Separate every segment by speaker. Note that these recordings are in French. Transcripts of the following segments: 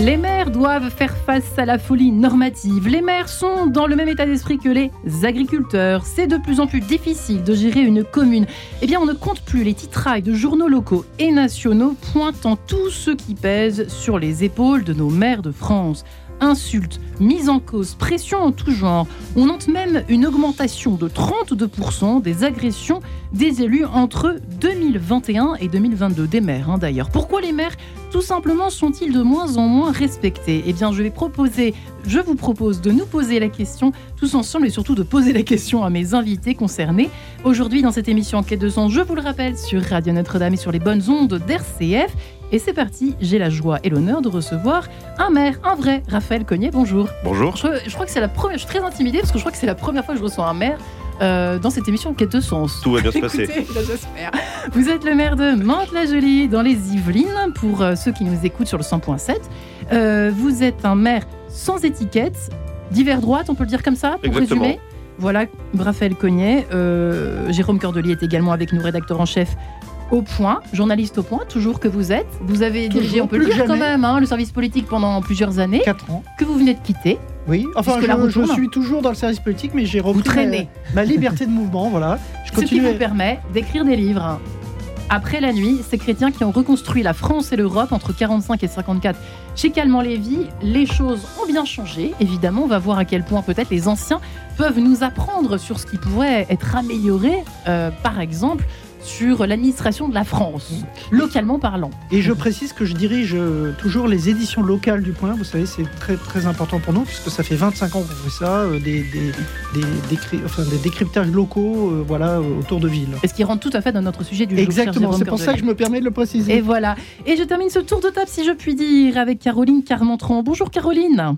Speaker 1: Les maires doivent faire face à la folie normative. Les maires sont dans le même état d'esprit que les agriculteurs. C'est de plus en plus difficile de gérer une commune. Eh bien, on ne compte plus les titrailles de journaux locaux et nationaux pointant tout ce qui pèse sur les épaules de nos maires de France insultes, mises en cause, pression en tout genre. On note même une augmentation de 32% des agressions des élus entre 2021 et 2022, des maires hein, d'ailleurs. Pourquoi les maires tout simplement sont-ils de moins en moins respectés Eh bien, je vais proposer, je vous propose de nous poser la question tous ensemble et surtout de poser la question à mes invités concernés. Aujourd'hui, dans cette émission Enquête de sens, je vous le rappelle, sur Radio Notre-Dame et sur les bonnes ondes d'RCF. Et c'est parti, j'ai la joie et l'honneur de recevoir un maire, un vrai, Raphaël Cognet, bonjour.
Speaker 2: Bonjour.
Speaker 1: Je, crois que c'est la première, je suis très intimidée parce que je crois que c'est la première fois que je reçois un maire euh, dans cette émission Quête de sens.
Speaker 2: Tout va bien se passer.
Speaker 1: j'espère. Vous êtes le maire de Mantes-la-Jolie dans les Yvelines, pour euh, ceux qui nous écoutent sur le 100.7. Euh, vous êtes un maire sans étiquette, divers droite, on peut le dire comme ça, pour résumer voilà, Raphaël Cognet. Jérôme Cordelier est également avec nous, rédacteur en chef au point, journaliste au point, toujours que vous êtes. Vous avez dirigé, on peut le dire quand même, hein, le service politique pendant plusieurs années.
Speaker 3: Quatre ans.
Speaker 1: Que vous venez de quitter.
Speaker 3: Oui, enfin, je, suis toujours dans le service politique, mais j'ai repris ma, ma, liberté de mouvement, voilà.
Speaker 1: Je continue. Ce qui vous permet d'écrire des livres. Après la nuit, ces chrétiens qui ont reconstruit la France et l'Europe entre 45 et 54 chez Calment Lévy, les choses ont bien changé. Évidemment, on va voir à quel point peut-être les anciens peuvent nous apprendre sur ce qui pourrait être amélioré. Euh, par exemple, sur l'administration de la France, localement parlant.
Speaker 3: Et je précise que je dirige euh, toujours les éditions locales du Point. Vous savez, c'est très, très important pour nous, puisque ça fait 25 ans qu'on fait ça, euh, des, des, des, décryptages locaux euh, voilà, autour de villes.
Speaker 1: Et ce qui rentre tout à fait dans notre sujet du jour.
Speaker 3: Exactement, c'est pour ça que je me permets de le préciser.
Speaker 1: Et voilà. Et je termine ce tour de table, si je puis dire, avec Caroline Carmentran. Bonjour Caroline.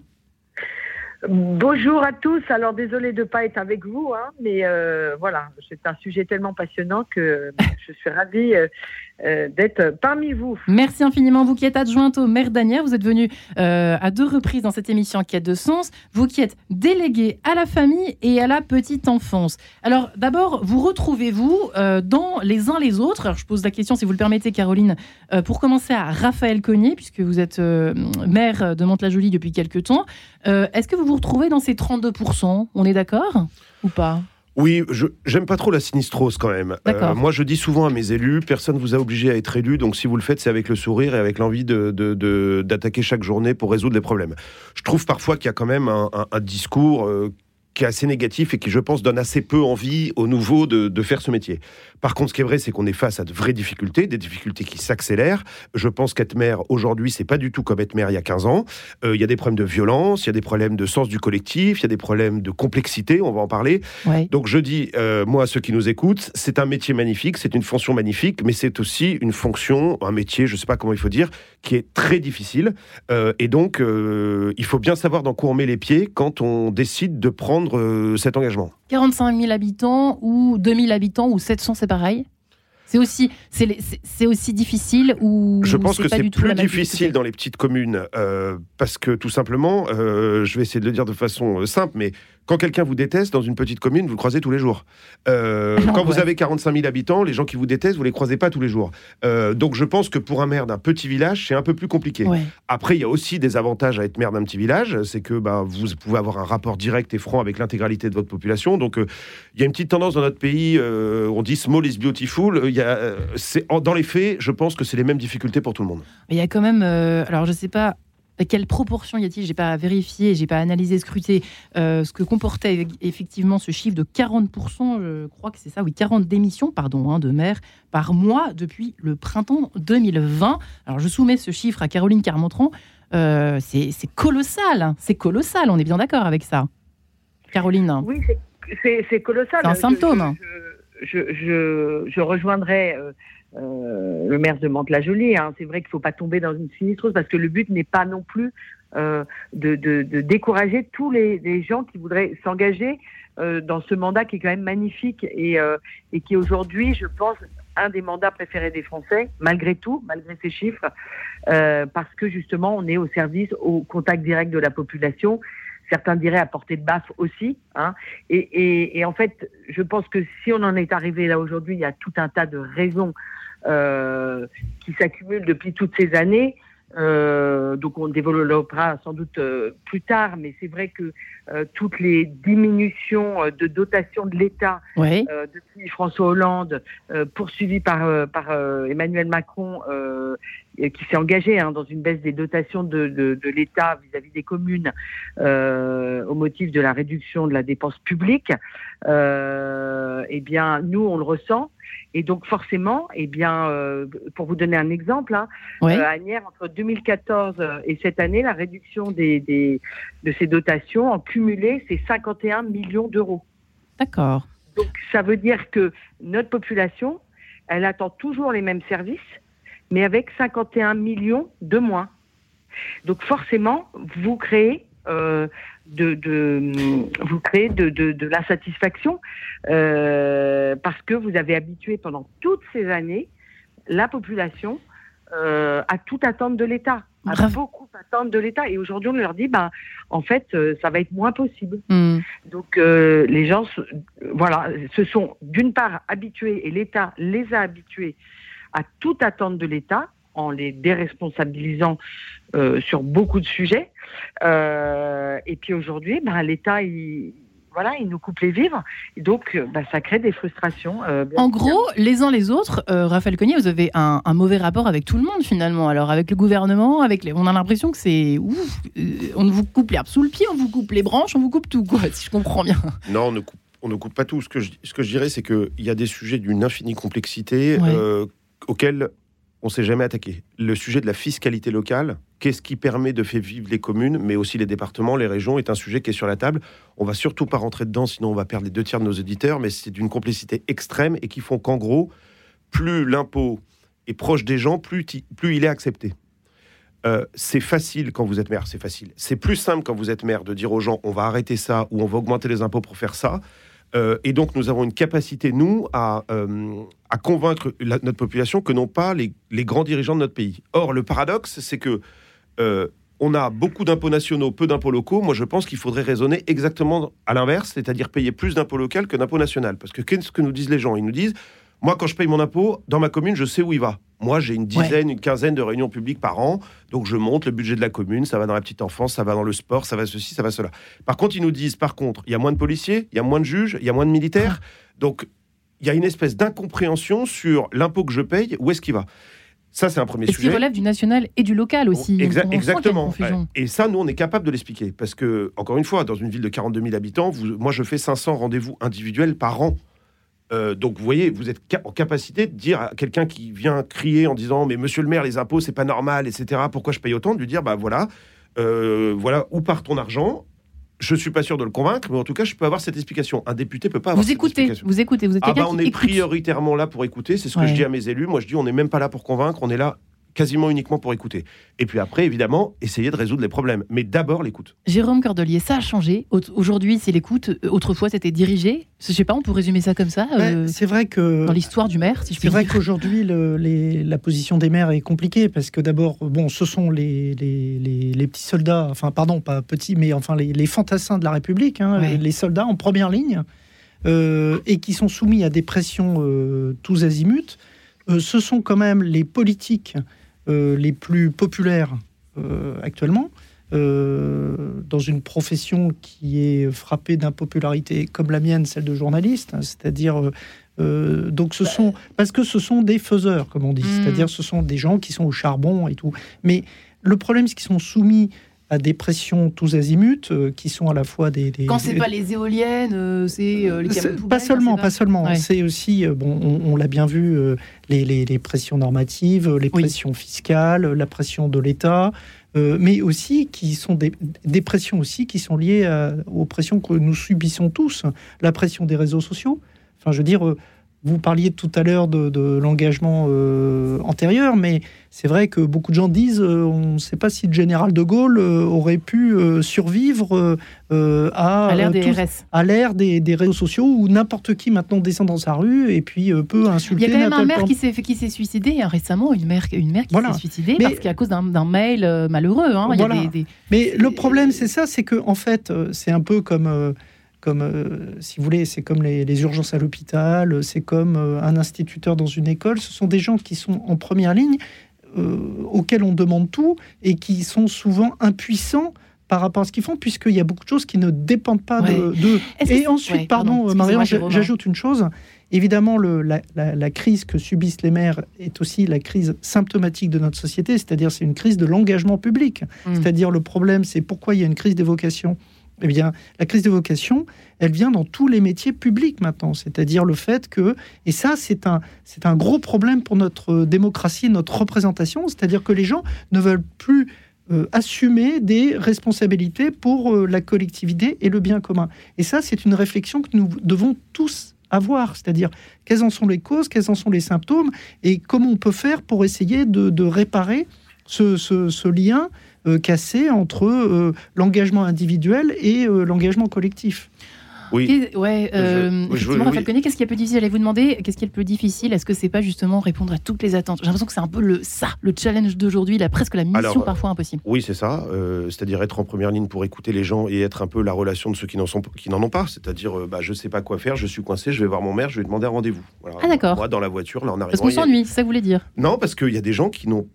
Speaker 4: Bonjour à tous. Alors désolé de ne pas être avec vous, hein, mais euh, voilà, c'est un sujet tellement passionnant que je suis ravie euh, euh, d'être parmi vous.
Speaker 1: Merci infiniment, vous qui êtes adjointe au maire d'Anières. Vous êtes venue à deux reprises dans cette émission Quête de sens. Vous qui êtes déléguée à la famille et à la petite enfance. Alors d'abord, vous retrouvez-vous dans les uns les autres? Alors je pose la question, si vous le permettez, Caroline, pour commencer à Raphaël Cognier, puisque vous êtes maire de Mantes-la-Jolie depuis quelques temps. Est-ce que vous vous retrouvez dans ces 32% On est d'accord? Ou pas?
Speaker 2: Oui, je j'aime pas trop la sinistrose quand même. Euh, moi, je dis souvent à mes élus, personne vous a obligé à être élu, donc si vous le faites, c'est avec le sourire et avec l'envie de, d'attaquer chaque journée pour résoudre les problèmes. Je trouve parfois qu'il y a quand même un, discours euh, qui est assez négatif et qui, je pense, donne assez peu envie aux nouveaux de, faire ce métier. Par contre, ce qui est vrai, c'est qu'on est face à de vraies difficultés, des difficultés qui s'accélèrent. Je pense qu'être maire aujourd'hui, c'est pas du tout comme être maire il y a 15 ans. Euh, il y a des problèmes de violence, il y a des problèmes de sens du collectif, il y a des problèmes de complexité, on va en parler. Donc je dis, euh, moi, à ceux qui nous écoutent, c'est un métier magnifique, c'est une fonction magnifique, mais c'est aussi une fonction, un métier, je ne sais pas comment il faut dire, qui est très difficile. Euh, et donc, il faut bien savoir dans quoi on met les pieds quand on décide de prendre euh, cet engagement.
Speaker 1: 45 000 habitants ou 2 000 habitants ou 700, c'est pareil. C'est aussi, c'est aussi difficile ou
Speaker 2: Je pense que c'est plus difficile dans les petites communes euh, parce que tout simplement, euh, je vais essayer de le dire de façon simple, mais quand quelqu'un vous déteste dans une petite commune, vous le croisez tous les jours. Euh, quand vous avez 45 000 habitants, les gens qui vous détestent, vous les croisez pas tous les jours. Euh, donc je pense que pour un maire d'un petit village, c'est un peu plus compliqué. Après, il y a aussi des avantages à être maire d'un petit village, c'est que bah, vous pouvez avoir un rapport direct et franc avec l'intégralité de votre population. Donc euh, il y a une petite tendance dans notre pays, on dit small is beautiful. Il y a, dans les faits, je pense que c'est les mêmes difficultés pour tout le monde.
Speaker 1: Il y a quand même, alors je sais pas quelle proportion y a-t-il J'ai pas vérifié, j'ai pas analysé, scruté euh, ce que comportait effectivement ce chiffre de 40%, je crois que c'est ça, oui, 40 démissions, pardon, hein, de maires par mois depuis le printemps 2020. Alors je soumets ce chiffre à Caroline Carmontran. Euh, c'est colossal, hein, c'est colossal, on est bien d'accord avec ça. Caroline
Speaker 4: Oui, c'est colossal.
Speaker 1: C'est un symptôme.
Speaker 4: Je, je, je rejoindrai. Euh, le maire de Mantes-la-Jolie. Hein. C'est vrai qu'il ne faut pas tomber dans une sinistrose parce que le but n'est pas non plus de, de, de, décourager tous les, les gens qui voudraient s'engager dans ce mandat qui est quand même magnifique et, et qui aujourd'hui, je pense, un des mandats préférés des Français, malgré tout, malgré ces chiffres, euh, parce que justement, on est au service, au contact direct de la population. Certains diraient à portée de baffe aussi. Hein. Et, en fait, je pense que si on en est arrivé là aujourd'hui, il y a tout un tas de raisons euh, qui s'accumulent depuis toutes ces années. Euh, donc on développera sans doute euh, plus tard, mais c'est vrai que euh, toutes les diminutions euh, de dotation de l'État depuis François Hollande, poursuivies par, par Emmanuel Macron, qui s'est engagé hein, dans une baisse des dotations de, de, de l'État vis-à-vis des communes au motif de la réduction de la dépense publique, eh bien nous on le ressent. Et donc forcément, eh bien, euh, pour vous donner un exemple, hein, euh, à Agnières, entre 2014 et cette année, la réduction des, des de ces dotations en cumulé, c'est 51 millions d'euros.
Speaker 1: D'accord.
Speaker 4: Donc ça veut dire que notre population, elle attend toujours les mêmes services, mais avec 51 millions de moins. Donc forcément, vous créez de, de, vous créez de, de, de l'insatisfaction euh, parce que vous avez habitué pendant toutes ces années la population euh, à tout attendre de l'État, à beaucoup attendre de l'État. Et aujourd'hui, on leur dit, ben, en fait, euh, ça va être moins possible. Hmm. Donc, euh, les gens, voilà, se sont d'une part habitués, et l'État les a habitués à tout attendre de l'État en les déresponsabilisant euh, sur beaucoup de sujets. Euh, et puis aujourd'hui, bah, l'État, il, voilà, il nous coupe les vivres. Et donc, bah, ça crée des frustrations. Euh,
Speaker 1: en gros, les uns les autres, Raphaël Cognier, vous avez un, mauvais rapport avec tout le monde finalement. Alors, avec le gouvernement, avec les... on a l'impression que c'est ouf. on vous coupe l'herbe sous le pied, on vous coupe les branches, on vous coupe tout, quoi, si je comprends bien.
Speaker 2: Non, on ne coupe, on ne coupe pas tout. Ce que je, ce que je dirais, c'est qu'il y a des sujets d'une infinie complexité auxquels on s'est jamais attaqué. Le sujet de la fiscalité locale, qu'est-ce qui permet de faire vivre les communes, mais aussi les départements, les régions, est un sujet qui est sur la table. On va surtout pas rentrer dedans, sinon on va perdre les deux tiers de nos éditeurs, mais c'est d'une complexité extrême et qui font qu'en gros, plus l'impôt est proche des gens, plus, plus il est accepté. Euh, c'est facile quand vous êtes maire, c'est facile. C'est plus simple quand vous êtes maire de dire aux gens on va arrêter ça ou on va augmenter les impôts pour faire ça. Euh, et donc, nous avons une capacité, nous, à, euh, convaincre notre population que non pas les, grands dirigeants de notre pays. Or, le paradoxe, c'est que euh, on a beaucoup d'impôts nationaux, peu d'impôts locaux. Moi, je pense qu'il faudrait raisonner exactement à l'inverse, c'est-à-dire payer plus d'impôts locaux que d'impôts nationaux. Parce que qu'est-ce que nous disent les gens? Ils nous disent moi, quand je paye mon impôt, dans ma commune, je sais où il va. Moi, j'ai une dizaine, une quinzaine de réunions publiques par an. Donc, je monte le budget de la commune. Ça va dans la petite enfance, ça va dans le sport, ça va ceci, ça va cela. Par contre, ils nous disent, par contre, il y a moins de policiers, il y a moins de juges, il y a moins de militaires. Ah. Donc, il y a une espèce d'incompréhension sur l'impôt que je paye, où est-ce qu'il va? Ça, c'est un premier sujet.
Speaker 1: Qui relève du national et du local aussi.
Speaker 2: exactement. Et ça, nous, on est capable de l'expliquer. Parce que, encore une fois, dans une ville de 42 000 habitants, moi, je fais 500 rendez-vous individuels par an. Euh, donc vous voyez, vous êtes en capacité de dire à quelqu'un qui vient crier en disant mais Monsieur le maire, les impôts c'est pas normal, etc. Pourquoi je paye autant De lui dire bah voilà, euh, voilà où part ton argent. Je suis pas sûr de le convaincre, mais en tout cas, je peux avoir cette explication. Un député peut pas avoir
Speaker 1: vous écoutez, Vous écoutez, vous êtes
Speaker 2: ah bah, on est prioritairement là pour écouter. C'est ce que je dis à mes élus. Moi, je dis on n'est même pas là pour convaincre, on est là quasiment uniquement pour écouter. Et puis après, évidemment, essayer de résoudre les problèmes. Mais d'abord, l'écoute.
Speaker 1: Jérôme Cordelier, ça a changé. Aujourd'hui, c'est l'écoute. Autrefois, c'était dirigé. Je sais pas, on peut résumer ça comme ça.
Speaker 3: Euh, c'est vrai que.
Speaker 1: Dans l'histoire du maire, si
Speaker 3: je C'est vrai qu'aujourd'hui, la position des maires est compliquée parce que d'abord, bon, ce sont les, les, petits soldats, enfin, pardon, pas petits, mais enfin, les, fantassins de la République, hein, les, soldats en première ligne, euh, et qui sont soumis à des pressions euh, tous azimuts. ce sont quand même les politiques les plus populaires euh, actuellement. Euh, dans une profession qui est frappée d'impopularité comme la mienne, celle de journaliste, hein, c'est-à-dire donc ce sont parce que ce sont des faiseurs, comme on dit, hmm. c'est-à-dire ce sont des gens qui sont au charbon et tout. Mais le problème, c'est qu'ils sont soumis à des pressions tous azimuts euh, qui sont à la fois des, des
Speaker 1: quand c'est pas les éoliennes euh, c'est euh, les
Speaker 3: pas seulement pas seulement c'est aussi bon on, l'a bien vu les, les, les, pressions normatives les pressions fiscales la pression de l'État mais aussi qui sont des, des, pressions aussi qui sont liées aux pressions que nous subissons tous la pression des réseaux sociaux. Enfin je veux dire vous parliez tout à l'heure de, l'engagement euh, antérieur, mais c'est vrai que beaucoup de gens disent euh, on ne sait pas si le général de Gaulle euh, aurait pu survivre à,
Speaker 1: à
Speaker 3: l'ère des, des, réseaux sociaux où n'importe qui maintenant descend dans sa rue et puis peut insulter.
Speaker 1: Il y a quand même un maire qui s'est qui s'est suicidé hein, récemment, une mère une mère qui s'est suicidée parce qu'à cause d'un mail malheureux. Hein,
Speaker 3: mais le problème c'est ça, c'est que en fait c'est un peu comme comme, euh, si vous voulez, c'est comme les, urgences à l'hôpital, c'est comme euh, un instituteur dans une école. Ce sont des gens qui sont en première ligne, euh, auxquels on demande tout et qui sont souvent impuissants par rapport à ce qu'ils font, puisqu'il y a beaucoup de choses qui ne dépendent pas de. Et ensuite, pardon, Marion, j'ajoute une chose. Évidemment, le, la, crise que subissent les maires est aussi la crise symptomatique de notre société, c'est-à-dire c'est une crise de l'engagement public. Mmh. C'est-à-dire le problème, c'est pourquoi il y a une crise des vocations eh bien, la crise de vocation, elle vient dans tous les métiers publics maintenant. C'est-à-dire le fait que, et ça, c'est un, c'est un gros problème pour notre démocratie, notre représentation, c'est-à-dire que les gens ne veulent plus euh, assumer des responsabilités pour euh, la collectivité et le bien commun. Et ça, c'est une réflexion que nous devons tous avoir, c'est-à-dire quelles en sont les causes, quels en sont les symptômes, et comment on peut faire pour essayer de, réparer ce lien euh, cassé entre euh, l'engagement individuel et euh, l'engagement collectif.
Speaker 1: Oui. Ouais, effectivement, qu'est-ce qui est plus difficile? J'allais vous demander, qu'est-ce qui est le plus difficile? Est-ce que c'est pas justement répondre à toutes les attentes? J'ai l'impression que c'est un peu le ça, le challenge d'aujourd'hui, là, presque la mission parfois impossible.
Speaker 2: Oui, c'est ça. c'est-à-dire être en première ligne pour écouter les gens et être un peu la relation de ceux qui n'en sont, qui n'en ont pas. C'est-à-dire, bah, je sais pas quoi faire, je suis coincé, je vais voir mon maire, je vais demander un rendez-vous.
Speaker 1: Ah d'accord.
Speaker 2: Moi, dans la voiture, là, en arrivant.
Speaker 1: Parce qu'on s'ennuie, c'est ça que vous voulez dire?
Speaker 2: Non, parce qu'il y a des gens qui n'ont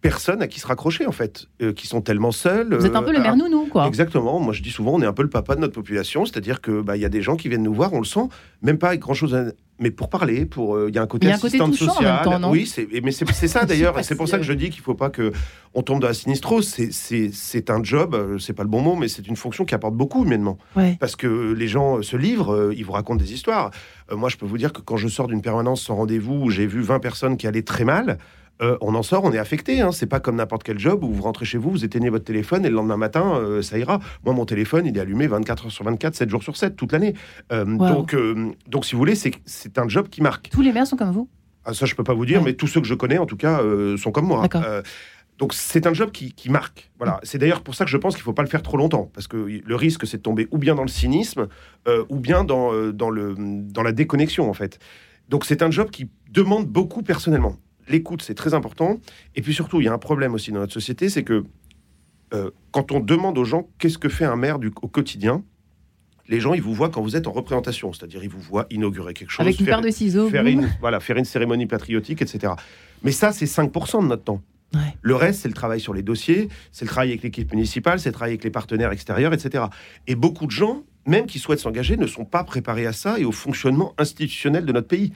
Speaker 2: personne à qui se raccrocher en fait, euh, qui sont tellement seuls.
Speaker 1: Vous êtes un peu le euh, maire nounou, quoi.
Speaker 2: Exactement. Moi, je dis souvent, on est un peu le papa de notre population, c'est-à-dire que bah il y a des gens qui viennent nous voir, on le sent, même pas avec grand chose, mais pour parler, pour euh, il y a un côté assistante sociale. oui, c'est mais c'est ça d'ailleurs, et c'est pour ça que je dis qu'il faut pas que on tombe dans la sinistrose. C'est un job, c'est pas le bon mot, mais c'est une fonction qui apporte beaucoup humainement, parce que les gens se livrent, ils vous racontent des histoires. moi, je peux vous dire que quand je sors d'une permanence sans rendez-vous, où j'ai vu 20 personnes qui allaient très mal. Euh, on en sort, on est affecté. Hein. C'est pas comme n'importe quel job où vous rentrez chez vous, vous éteignez votre téléphone et le lendemain matin, euh, ça ira. Moi, mon téléphone, il est allumé 24 heures sur 24, 7 jours sur 7, toute l'année. Euh, donc, donc, si vous voulez, c'est un job qui marque.
Speaker 1: Tous les maires sont comme vous?
Speaker 2: Ah, Ça, je peux pas vous dire, mais tous ceux que je connais, en tout cas, sont comme moi. donc, c'est un job qui, marque. Voilà. C'est d'ailleurs pour ça que je pense qu'il faut pas le faire trop longtemps, parce que le risque, c'est de tomber ou bien dans le cynisme, ou bien dans, dans, le, dans la déconnexion, en fait. Donc, c'est un job qui demande beaucoup personnellement l'écoute, c'est très important. Et puis surtout, il y a un problème aussi dans notre société, c'est que euh, quand on demande aux gens qu'est-ce que fait un maire du, au quotidien, les gens, ils vous voient quand vous êtes en représentation, c'est-à-dire ils vous voient inaugurer quelque chose.
Speaker 1: Avec une paire de ciseaux.
Speaker 2: Faire une, voilà, faire une cérémonie patriotique, etc. Mais ça, c'est 5% de notre temps. Le reste, c'est le travail sur les dossiers, c'est le travail avec l'équipe municipale, c'est le travail avec les partenaires extérieurs, etc. Et beaucoup de gens, même qui souhaitent s'engager, ne sont pas préparés à ça et au fonctionnement institutionnel de notre pays.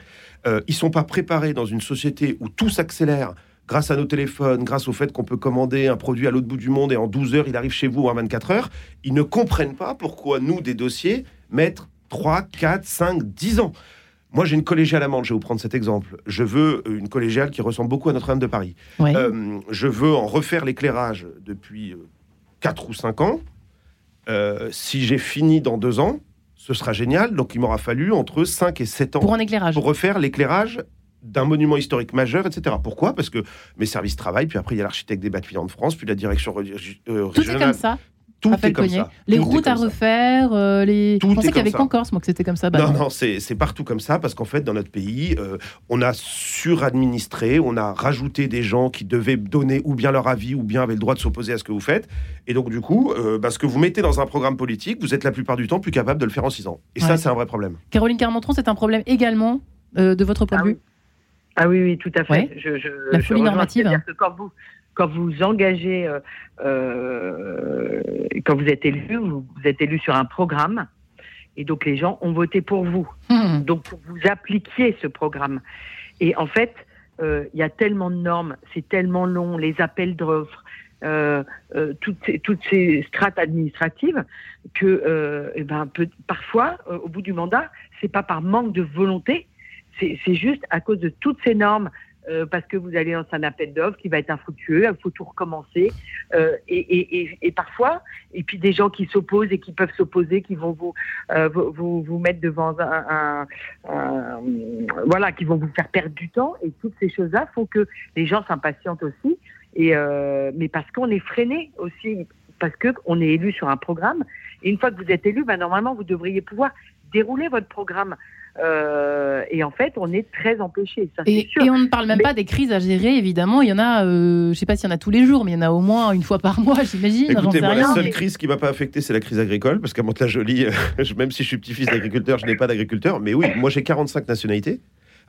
Speaker 2: Euh, ils sont pas préparés dans une société où tout s'accélère grâce à nos téléphones, grâce au fait qu'on peut commander un produit à l'autre bout du monde et en 12 heures, il arrive chez vous en 24 heures. Ils ne comprennent pas pourquoi nous, des dossiers, mettre 3, 4, 5, 10 ans. Moi, j'ai une collégiale amende, je vais vous prendre cet exemple. Je veux une collégiale qui ressemble beaucoup à Notre-Dame de Paris. Euh, je veux en refaire l'éclairage depuis 4 euh, ou 5 ans. Si j'ai fini dans 2 ans, ce sera génial. Donc il m'aura fallu entre 5 et 7 ans
Speaker 1: pour, un éclairage.
Speaker 2: pour refaire l'éclairage d'un monument historique majeur, etc. Pourquoi? Parce que mes services travaillent, puis après il y a l'architecte des bâtiments de France, puis la direction
Speaker 1: euh, Tout est comme ça tout est comme ça. Les routes à refaire, euh, les. Tout je pensais qu'il y avait qu'en Corse, moi, que c'était comme ça.
Speaker 2: Bah non, non, c'est partout comme ça, parce qu'en fait, dans notre pays, euh, on a suradministré, on a rajouté des gens qui devaient donner ou bien leur avis, ou bien avaient le droit de s'opposer à ce que vous faites. Et donc, du coup, euh, bah, ce que vous mettez dans un programme politique, vous êtes la plupart du temps plus capable de le faire en six ans. Et ça, c'est un vrai problème.
Speaker 1: Caroline Carmentron, c'est un problème également de votre point de
Speaker 4: ah
Speaker 1: vue
Speaker 4: Ah oui, oui, tout à fait.
Speaker 1: Je, je, la folie normative.
Speaker 4: Que quand vous, quand vous engagez, euh, euh, quand vous êtes élu, vous, êtes élu sur un programme, et donc les gens ont voté pour vous. Hmm. Donc vous appliquiez ce programme. Et en fait, euh, il y a tellement de normes, c'est tellement long, les appels d'offres, toutes, ces, toutes ces strates administratives que eh ben, parfois, au bout du mandat, c'est pas par manque de volonté, c'est juste à cause de toutes ces normes euh, parce que vous allez dans un appel d'offres qui va être infructueux, il faut tout recommencer. Euh, et, et, et, et, parfois, et puis des gens qui s'opposent et qui peuvent s'opposer, qui vont vous, euh, vous, vous, mettre devant un, Voilà, qui vont vous faire perdre du temps. Et toutes ces choses-là font que les gens s'impatientent aussi. Et, mais parce qu'on est freiné aussi, parce qu'on est élu sur un programme. Et une fois que vous êtes élu, ben, normalement, vous devriez pouvoir dérouler votre programme. Euh, et en fait, on est très empêché.
Speaker 1: et, et, on ne parle même pas des crises à gérer, évidemment. Il y en a, euh, je ne sais pas s'il y en a tous les jours, mais il y en a au moins une fois par mois, j'imagine.
Speaker 2: Écoutez,
Speaker 1: moi,
Speaker 2: la seule crise qui ne m'a pas affecté, c'est la crise agricole, parce qu'à Mantes-la-Jolie, même si je suis petit-fils d'agriculteur, je n'ai pas d'agriculteur. Mais oui, moi j'ai 45 nationalités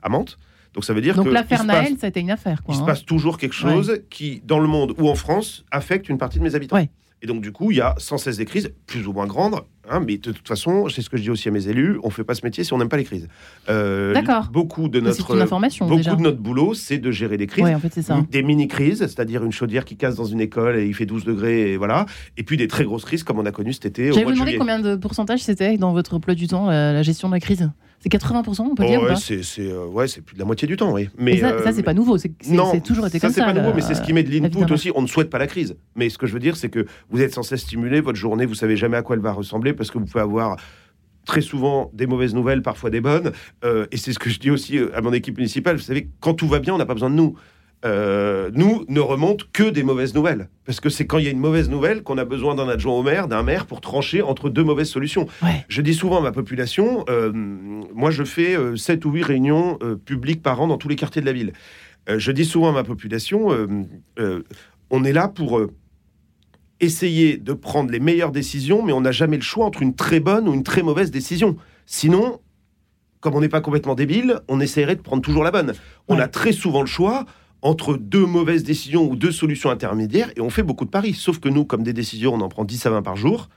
Speaker 2: à Mantes. Donc ça veut dire
Speaker 1: Donc
Speaker 2: que
Speaker 1: l'affaire Naël, ça a été une affaire. Quoi,
Speaker 2: il
Speaker 1: hein.
Speaker 2: se passe toujours quelque chose ouais. qui, dans le monde ou en France, affecte une partie de mes habitants.
Speaker 1: Ouais.
Speaker 2: Et donc, du coup, il y a sans cesse des crises, plus ou moins grandes. Hein, mais de toute façon, c'est ce que je dis aussi à mes élus, on ne fait pas ce métier si on n'aime pas les crises.
Speaker 1: Euh, D'accord.
Speaker 2: Beaucoup de notre, beaucoup
Speaker 1: déjà.
Speaker 2: de notre boulot, c'est de gérer des crises.
Speaker 1: Ouais, en fait, c'est ça.
Speaker 2: Des mini-crises, c'est-à-dire une chaudière qui casse dans une école et il fait 12 degrés, et voilà. Et puis des très grosses crises, comme on a connu cet été.
Speaker 1: J'avais demandé combien de pourcentage c'était dans votre emploi du temps, la, la gestion de la crise? C'est 80%, on peut
Speaker 2: oh
Speaker 1: dire
Speaker 2: ouais, c'est, c'est, euh, ouais, c'est plus de la moitié du temps, oui. Mais,
Speaker 1: ça,
Speaker 2: euh,
Speaker 1: ça, c'est pas nouveau. C'est, c'est, c'est toujours été
Speaker 2: ça,
Speaker 1: comme
Speaker 2: c'est
Speaker 1: ça.
Speaker 2: pas nouveau, mais c'est ce qui met de l'input aussi. On ne souhaite pas la crise. Mais ce que je veux dire, c'est que vous êtes censé stimuler votre journée. Vous savez jamais à quoi elle va ressembler parce que vous pouvez avoir très souvent des mauvaises nouvelles, parfois des bonnes. Euh, et c'est ce que je dis aussi à mon équipe municipale. Vous savez, quand tout va bien, on n'a pas besoin de nous. Euh, nous ne remontent que des mauvaises nouvelles. Parce que c'est quand il y a une mauvaise nouvelle qu'on a besoin d'un adjoint au maire, d'un maire pour trancher entre deux mauvaises solutions.
Speaker 1: Ouais.
Speaker 2: Je dis souvent à ma population, euh, moi je fais euh, 7 ou 8 réunions euh, publiques par an dans tous les quartiers de la ville. Je dis souvent à ma population, on est là pour essayer de prendre les meilleures décisions, mais on n'a jamais le choix entre une très bonne ou une très mauvaise décision. Sinon, comme on n'est pas complètement débile, on essaierait de prendre toujours la bonne. On
Speaker 1: Ouais.
Speaker 2: a très souvent le choix entre deux mauvaises décisions ou deux solutions intermédiaires et on fait beaucoup de paris. Sauf que nous, comme des décisions, on en prend 10 à 20 par jour.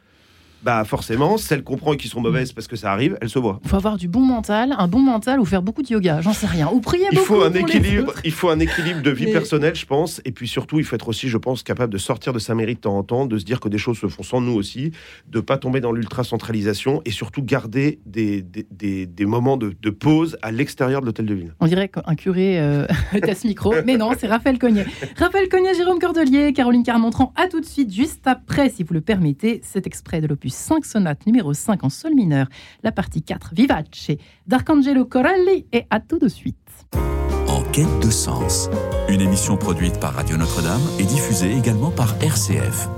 Speaker 2: Bah forcément, celles qu'on prend et qui sont mauvaises parce que ça arrive, elles se voient.
Speaker 1: Il faut avoir du bon mental, un bon mental ou faire beaucoup de yoga, j'en sais rien. Ou prier
Speaker 2: Il
Speaker 1: beaucoup.
Speaker 2: faut un
Speaker 1: pour
Speaker 2: équilibre, il faut un équilibre de vie
Speaker 1: Mais-
Speaker 2: personnelle, je pense, et puis surtout, il faut être aussi, je pense, capable de sortir de sa mairie de temps en temps, de se dire que des choses se font sans nous aussi, de pas tomber dans l'ultra centralisation et surtout garder des, des, des- des moments de, de pause à l'extérieur de l'hôtel de ville.
Speaker 1: On dirait qu'un curé euh, ce micro, mais non, c'est Raphaël Cognet. Raphaël Cognet, Jérôme Cordelier, Caroline Carmontran, à tout de suite, juste après, si vous le permettez, cet extrait de l'opus 5 sonate numéro 5 en sol mineur, la partie 4, Vivace, d'Arcangelo Corelli, et à tout de suite.
Speaker 5: En quête de sens, une émission produite par Radio Notre-Dame et diffusée également par RCF.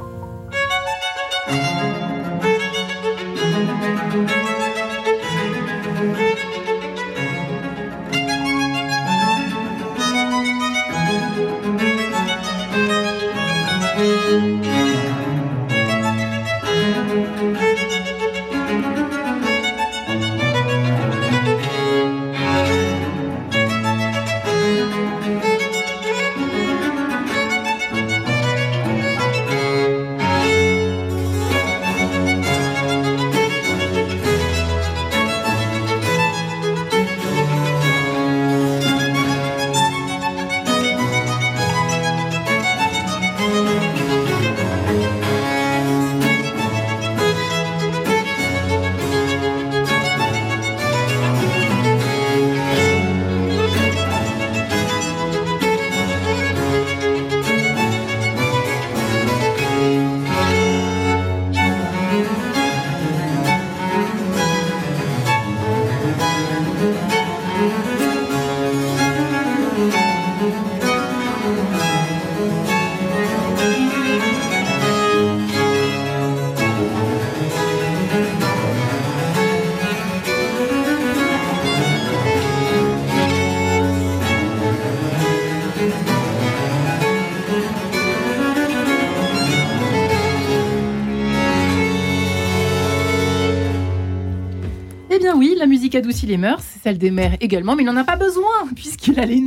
Speaker 1: Adoucit les mœurs, celle des mères également, mais il n'en a pas besoin, puisqu'il a les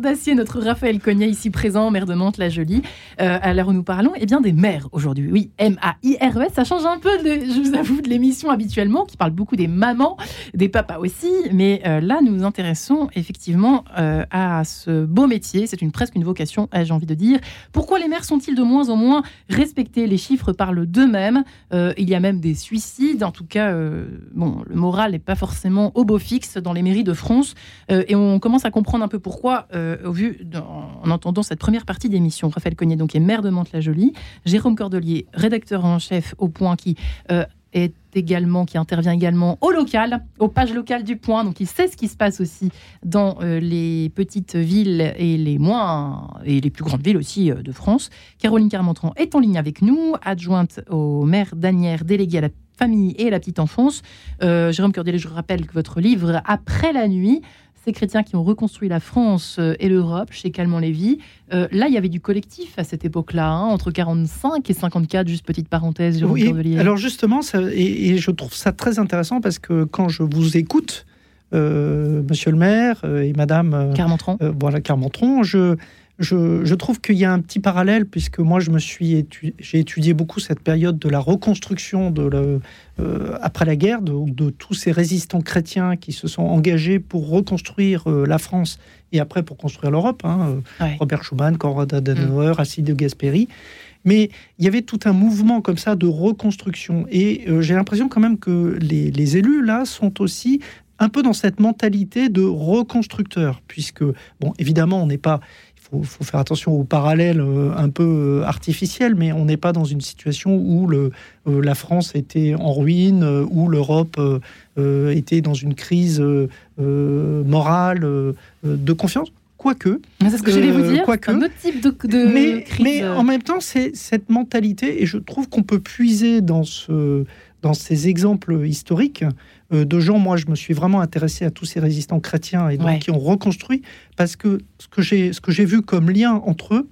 Speaker 1: d'acier, notre Raphaël Cognet, ici présent, maire de Mantes-la-Jolie. Euh, à l'heure où nous parlons, eh bien des mères aujourd'hui. Oui, M-A-I-R-E-S, ça change un peu, je vous avoue, de l'émission habituellement, qui parle beaucoup des mamans, des papas aussi, mais euh, là, nous nous intéressons effectivement euh, à ce beau métier. C'est une, presque une vocation, ai-je envie de dire. Pourquoi les mères sont-ils de moins en moins respectées? Les chiffres parlent d'eux-mêmes. Euh, il y a même des suicides. En tout cas, bon, le moral n'est pas forcément au beau fixe dans les mairies de France. et on commence à comprendre un peu pourquoi, au vu, en entendant cette première partie d'émission. Raphaël Cognet, donc, est maire de Mantes-la-Jolie. Jérôme Cordelier, rédacteur en chef au Point, qui est également, qui intervient également au local, aux pages locales du Point. Donc, il sait ce qui se passe aussi dans euh, les petites villes et les moins et les plus grandes villes aussi euh, de France. Caroline Carmentran est en ligne avec nous, adjointe au maire d'Anières, déléguée à la famille et à la petite enfance. Euh, Jérôme Cordelet, je rappelle que votre livre Après la nuit ces chrétiens qui ont reconstruit la France euh, et l'Europe chez Calment-Lévy. Euh, là, il y avait du collectif à cette époque-là, hein, entre 45 et 54, juste petite parenthèse.
Speaker 3: Oui, alors justement, ça, et, je trouve ça très intéressant parce que quand je vous écoute, euh, monsieur le maire et madame
Speaker 1: Carmentron,
Speaker 3: voilà, Carmentron, je, je, trouve qu'il y a un petit parallèle, puisque moi, je me suis j'ai étudié beaucoup cette période de la reconstruction de le, euh, après la guerre, de, tous ces résistants chrétiens qui se sont engagés pour reconstruire euh, la France et après pour construire l'Europe. Hein, euh, Robert Schuman, Konrad Adenauer, mm. Alcide de Gasperi. Mais il y avait tout un mouvement comme ça de reconstruction. Et j'ai l'impression quand même que les, les élus, là, sont aussi un peu dans cette mentalité de reconstructeur, puisque, bon, évidemment, on n'est pas, faut, faut faire attention aux parallèles euh, un peu euh, artificiels, mais on n'est pas dans une situation où le, euh, la France était en ruine, où l'Europe était dans une crise morale de confiance. Quoique.
Speaker 1: C'est ce que j'allais vous dire. Quoique. Un autre type de,
Speaker 3: mais, Mais en même temps, c'est cette mentalité, et je trouve qu'on peut puiser dans, ce, dans ces exemples historiques euh, de gens. Moi, je me suis vraiment intéressé à tous ces résistants chrétiens et donc qui ont reconstruit parce que ce que j'ai ce que j'ai vu comme lien entre eux,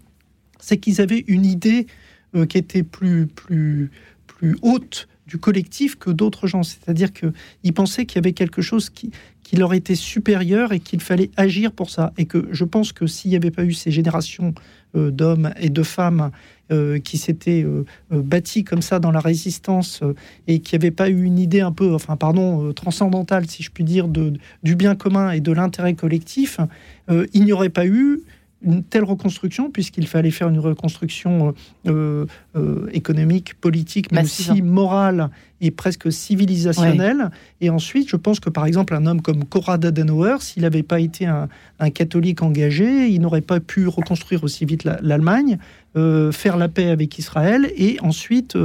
Speaker 3: c'est qu'ils avaient une idée euh, qui était plus plus plus haute du collectif que d'autres gens. C'est-à-dire qu'ils pensaient qu'il y avait quelque chose qui, leur était supérieur et qu'il fallait agir pour ça. Et que je pense que s'il n'y avait pas eu ces générations euh, d'hommes et de femmes euh, qui s'étaient euh, bâtis comme ça dans la résistance et qui n'avaient pas eu une idée un peu, enfin pardon, transcendantale, si je puis dire, de, du bien commun et de l'intérêt collectif, il n'y aurait pas eu une telle reconstruction, puisqu'il fallait faire une reconstruction euh, euh, économique, politique, mais aussi morale et presque civilisationnelle. Et ensuite, je pense que par exemple, un homme comme Konrad Adenauer, s'il n'avait pas été un, catholique engagé, il n'aurait pas pu reconstruire aussi vite l'Allemagne, euh, faire la paix avec Israël et ensuite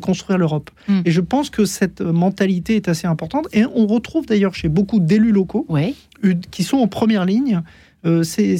Speaker 3: construire l'Europe. Hmm. Et je pense que cette mentalité est assez importante. Et on retrouve d'ailleurs chez beaucoup d'élus locaux qui sont en première ligne euh, c'est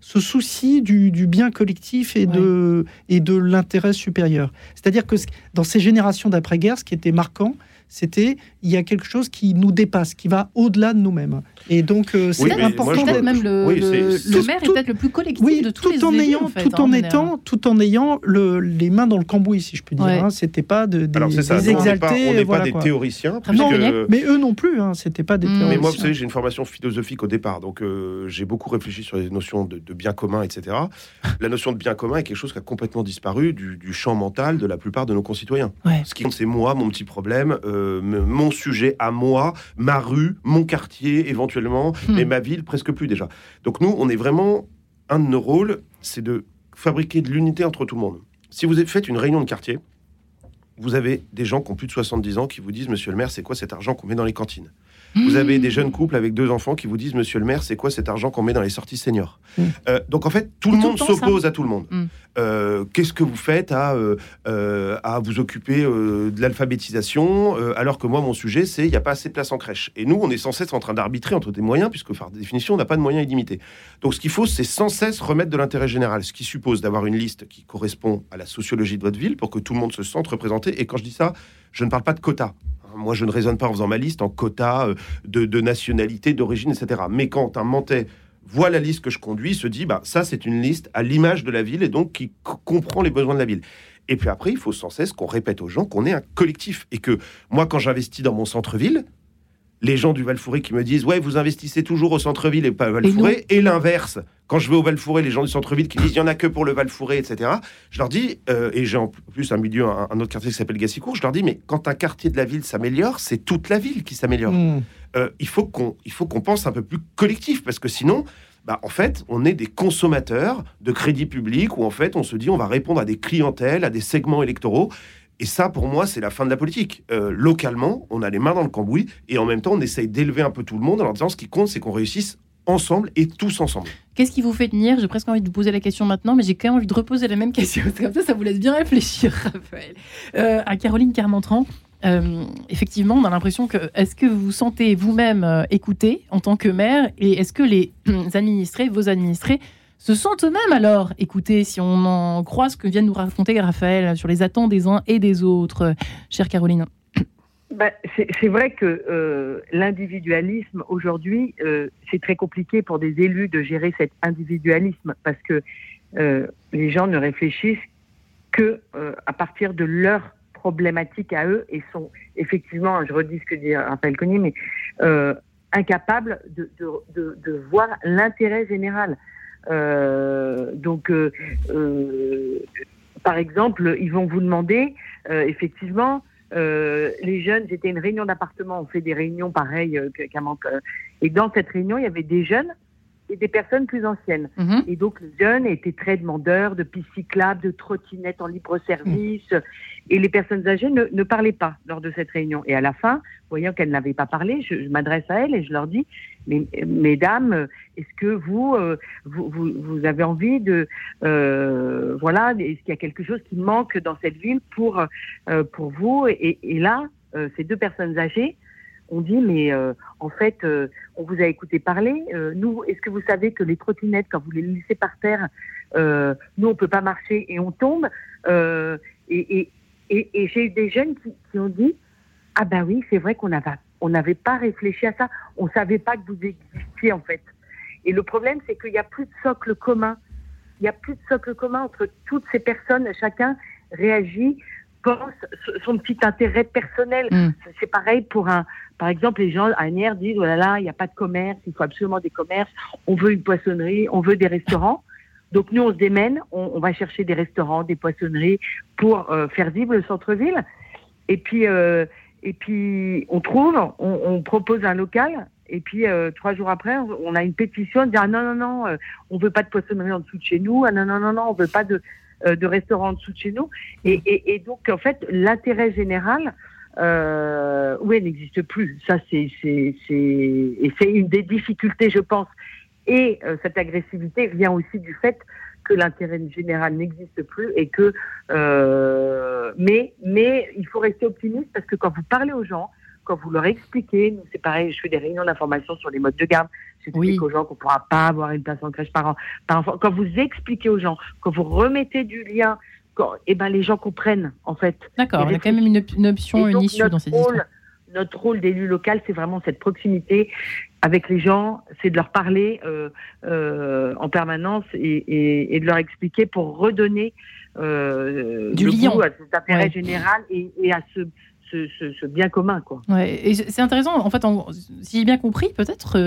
Speaker 3: ce souci du, bien collectif et de, et de l'intérêt supérieur. C'est-à-dire que dans ces générations d'après-guerre, ce qui était marquant, c'était il y a quelque chose qui nous dépasse, qui va au-delà de nous-mêmes. Et donc euh, c'est important.
Speaker 1: Peut-être même le, le, maire est peut-être le plus collectif de tous
Speaker 3: tout en ayant, tout en, étant, tout en ayant le, les mains dans le cambouis, si je puis dire. Hein. C'était pas de, des, exaltés.
Speaker 2: On n'est pas, des théoriciens.
Speaker 3: Non, mais eux non plus. Hein. C'était pas des théoriciens.
Speaker 2: Mais moi, vous savez, j'ai une formation philosophique au départ, donc euh, j'ai beaucoup réfléchi sur les notions de, bien commun, etc. la notion de bien commun est quelque chose qui a complètement disparu du, champ mental de la plupart de nos concitoyens. Ce qui compte, c'est moi, mon petit problème. Euh, mon sujet à moi, ma rue, mon quartier éventuellement, hmm. mais ma ville presque plus déjà. Donc nous, on est vraiment un de nos rôles, c'est de fabriquer de l'unité entre tout le monde. Si vous faites une réunion de quartier, vous avez des gens qui ont plus de 70 ans qui vous disent, Monsieur le maire, c'est quoi cet argent qu'on met dans les cantines? Vous avez des jeunes couples avec deux enfants qui vous disent, Monsieur le maire, c'est quoi cet argent qu'on met dans les sorties seniors mm. euh, Donc en fait, tout le monde s'oppose à tout le monde. Mm. Euh, qu'est-ce que vous faites à, euh, à vous occuper de l'alphabétisation alors que moi, mon sujet, c'est il n'y a pas assez de place en crèche. Et nous, on est sans cesse en train d'arbitrer entre des moyens, puisque par définition, on n'a pas de moyens illimités. Donc ce qu'il faut, c'est sans cesse remettre de l'intérêt général, ce qui suppose d'avoir une liste qui correspond à la sociologie de votre ville pour que tout le monde se sente représenté. Et quand je dis ça, je ne parle pas de quotas. Moi, je ne raisonne pas en faisant ma liste en quota euh, de, nationalité, d'origine, etc. Mais quand un Mantais voit la liste que je conduis, se dit, bah, ça, c'est une liste à l'image de la ville et donc qui comprend les besoins de la ville. Et puis après, il faut sans cesse qu'on répète aux gens qu'on est un collectif et que moi, quand j'investis dans mon centre-ville, les gens du val qui me disent ouais vous investissez toujours au centre-ville et pas au val et, l'inverse. Quand je vais au val les gens du centre-ville qui disent il y en a que pour le val etc je leur dis euh, et j'ai en plus un milieu un, autre quartier qui s'appelle Gassicourt je leur dis mais quand un quartier de la ville s'améliore c'est toute la ville qui s'améliore. Hmm. euh, il faut qu'on il faut qu'on pense un peu plus collectif parce que sinon bah, en fait, on est des consommateurs de crédit public où en fait, on se dit on va répondre à des clientèles, à des segments électoraux Et ça, pour moi, c'est la fin de la politique. localement, on a les mains dans le cambouis et en même temps, on essaye d'élever un peu tout le monde en leur disant ce qui compte, c'est qu'on réussisse ensemble et tous ensemble.
Speaker 1: Qu'est-ce qui vous fait tenir? J'ai presque envie de vous poser la question maintenant, mais j'ai quand même envie de reposer la même question. Comme ça, ça vous laisse bien réfléchir, Raphaël. Euh, à Caroline Carmentran, euh, effectivement, on a l'impression que est-ce que vous vous sentez vous-même euh, écouté en tant que maire et est-ce que les administrés, vos administrés, se sentent eux-mêmes alors écoutés si on en croit ce que vient de nous raconter Raphaël sur les attentes des uns et des autres, chère Caroline
Speaker 4: bah, c'est vrai que euh, l'individualisme aujourd'hui, euh, c'est très compliqué pour des élus de gérer cet individualisme parce que euh, les gens ne réfléchissent que à partir de leurs problématiques à eux et sont effectivement, je redis ce que dit Raphaël Cognier, mais incapables de voir l'intérêt général. Donc, par exemple, ils vont vous demander effectivement euh, les jeunes, c'était une réunion d'appartement, on fait des réunions pareilles euh, qu'à euh, Et dans cette réunion, il y avait des jeunes et des personnes plus anciennes. Mhm. Et donc les jeunes étaient très demandeurs de pistes cyclables, de trottinettes en libre service. Et les personnes âgées ne, ne, parlaient pas lors de cette réunion. Et à la fin, voyant qu'elles n'avaient pas parlé, je, m'adresse à elles et je leur dis, mais, mesdames, est-ce que vous, euh, vous, vous, avez envie de, euh, voilà, est-ce qu'il y a quelque chose qui manque dans cette ville pour, euh, pour vous? Et, et, là, ces deux personnes âgées on dit mais en fait on vous a écouté parler. nous, est-ce que vous savez que les trottinettes quand vous les laissez par terre, nous on peut pas marcher et on tombe. et, et, j'ai eu des jeunes qui, ont dit Ah ben oui, c'est vrai qu'on n'avait on n'avait pas réfléchi à ça. On savait pas que vous existiez en fait. Et le problème, c'est qu'il n'y a plus de socle commun. Il n'y a plus de socle commun entre toutes ces personnes. Chacun réagit, pense son petit intérêt personnel. Mm. C'est pareil pour un. Par exemple, les gens à Nières disent oh là là, il n'y a pas de commerce, il faut absolument des commerces. On veut une poissonnerie, on veut des restaurants. Donc nous, on se démène, on, va chercher des restaurants, des poissonneries pour euh, faire vivre le centre-ville. Et puis, euh, et puis on trouve, on, propose un local. Et puis euh, trois jours après, on a une pétition de dire ah, non non non, on veut pas de poissonnerie en dessous de chez nous. Ah non non non non, on veut pas de, de restaurant en dessous de chez nous. Et, et, et donc en fait, l'intérêt général, euh, oui, n'existe plus. Ça, c'est une des difficultés, je pense, et euh, cette agressivité vient aussi du fait que l'intérêt général n'existe plus et que euh, mais mais il faut rester optimiste parce que quand vous parlez aux gens, quand vous leur expliquez, c'est pareil, je fais des réunions d'information sur les modes de garde, j'explique aux gens qu'on ne pourra pas avoir une place en crèche par, an, par enfant. Quand vous expliquez aux gens, quand vous remettez du lien, quand, eh ben les gens comprennent en fait.
Speaker 1: D'accord, il y a quand même une, option, une issue dans cette histoire
Speaker 4: notre rôle d'élu local, c'est vraiment cette proximité avec les gens, c'est de leur parler euh, euh, en permanence et, de leur expliquer pour redonner euh,
Speaker 1: du lien
Speaker 4: à cet intérêt général et, à ce, ce, bien commun. Quoi.
Speaker 1: Ouais, et c'est intéressant, en fait, si j'ai bien compris, peut-être,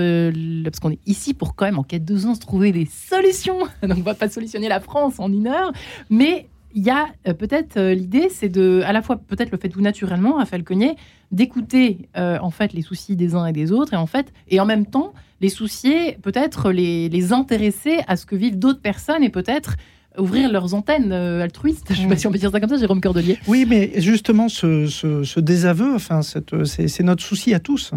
Speaker 1: parce qu'on est ici pour quand même en quête de sens trouver des solutions, donc on va pas solutionner la France en une heure, mais il y a euh, peut-être euh, l'idée, c'est de, à la fois peut-être le fait tout naturellement, à Falconier, d'écouter euh, en fait les soucis des uns et des autres, et en fait, et en même temps les soucier, peut-être les, les intéresser à ce que vivent d'autres personnes, et peut-être ouvrir leurs antennes altruistes. Je ne sais pas si on peut dire ça comme ça, Jérôme Cordelier.
Speaker 3: Oui, mais justement, ce, ce, désaveu, enfin, c'est notre souci à tous.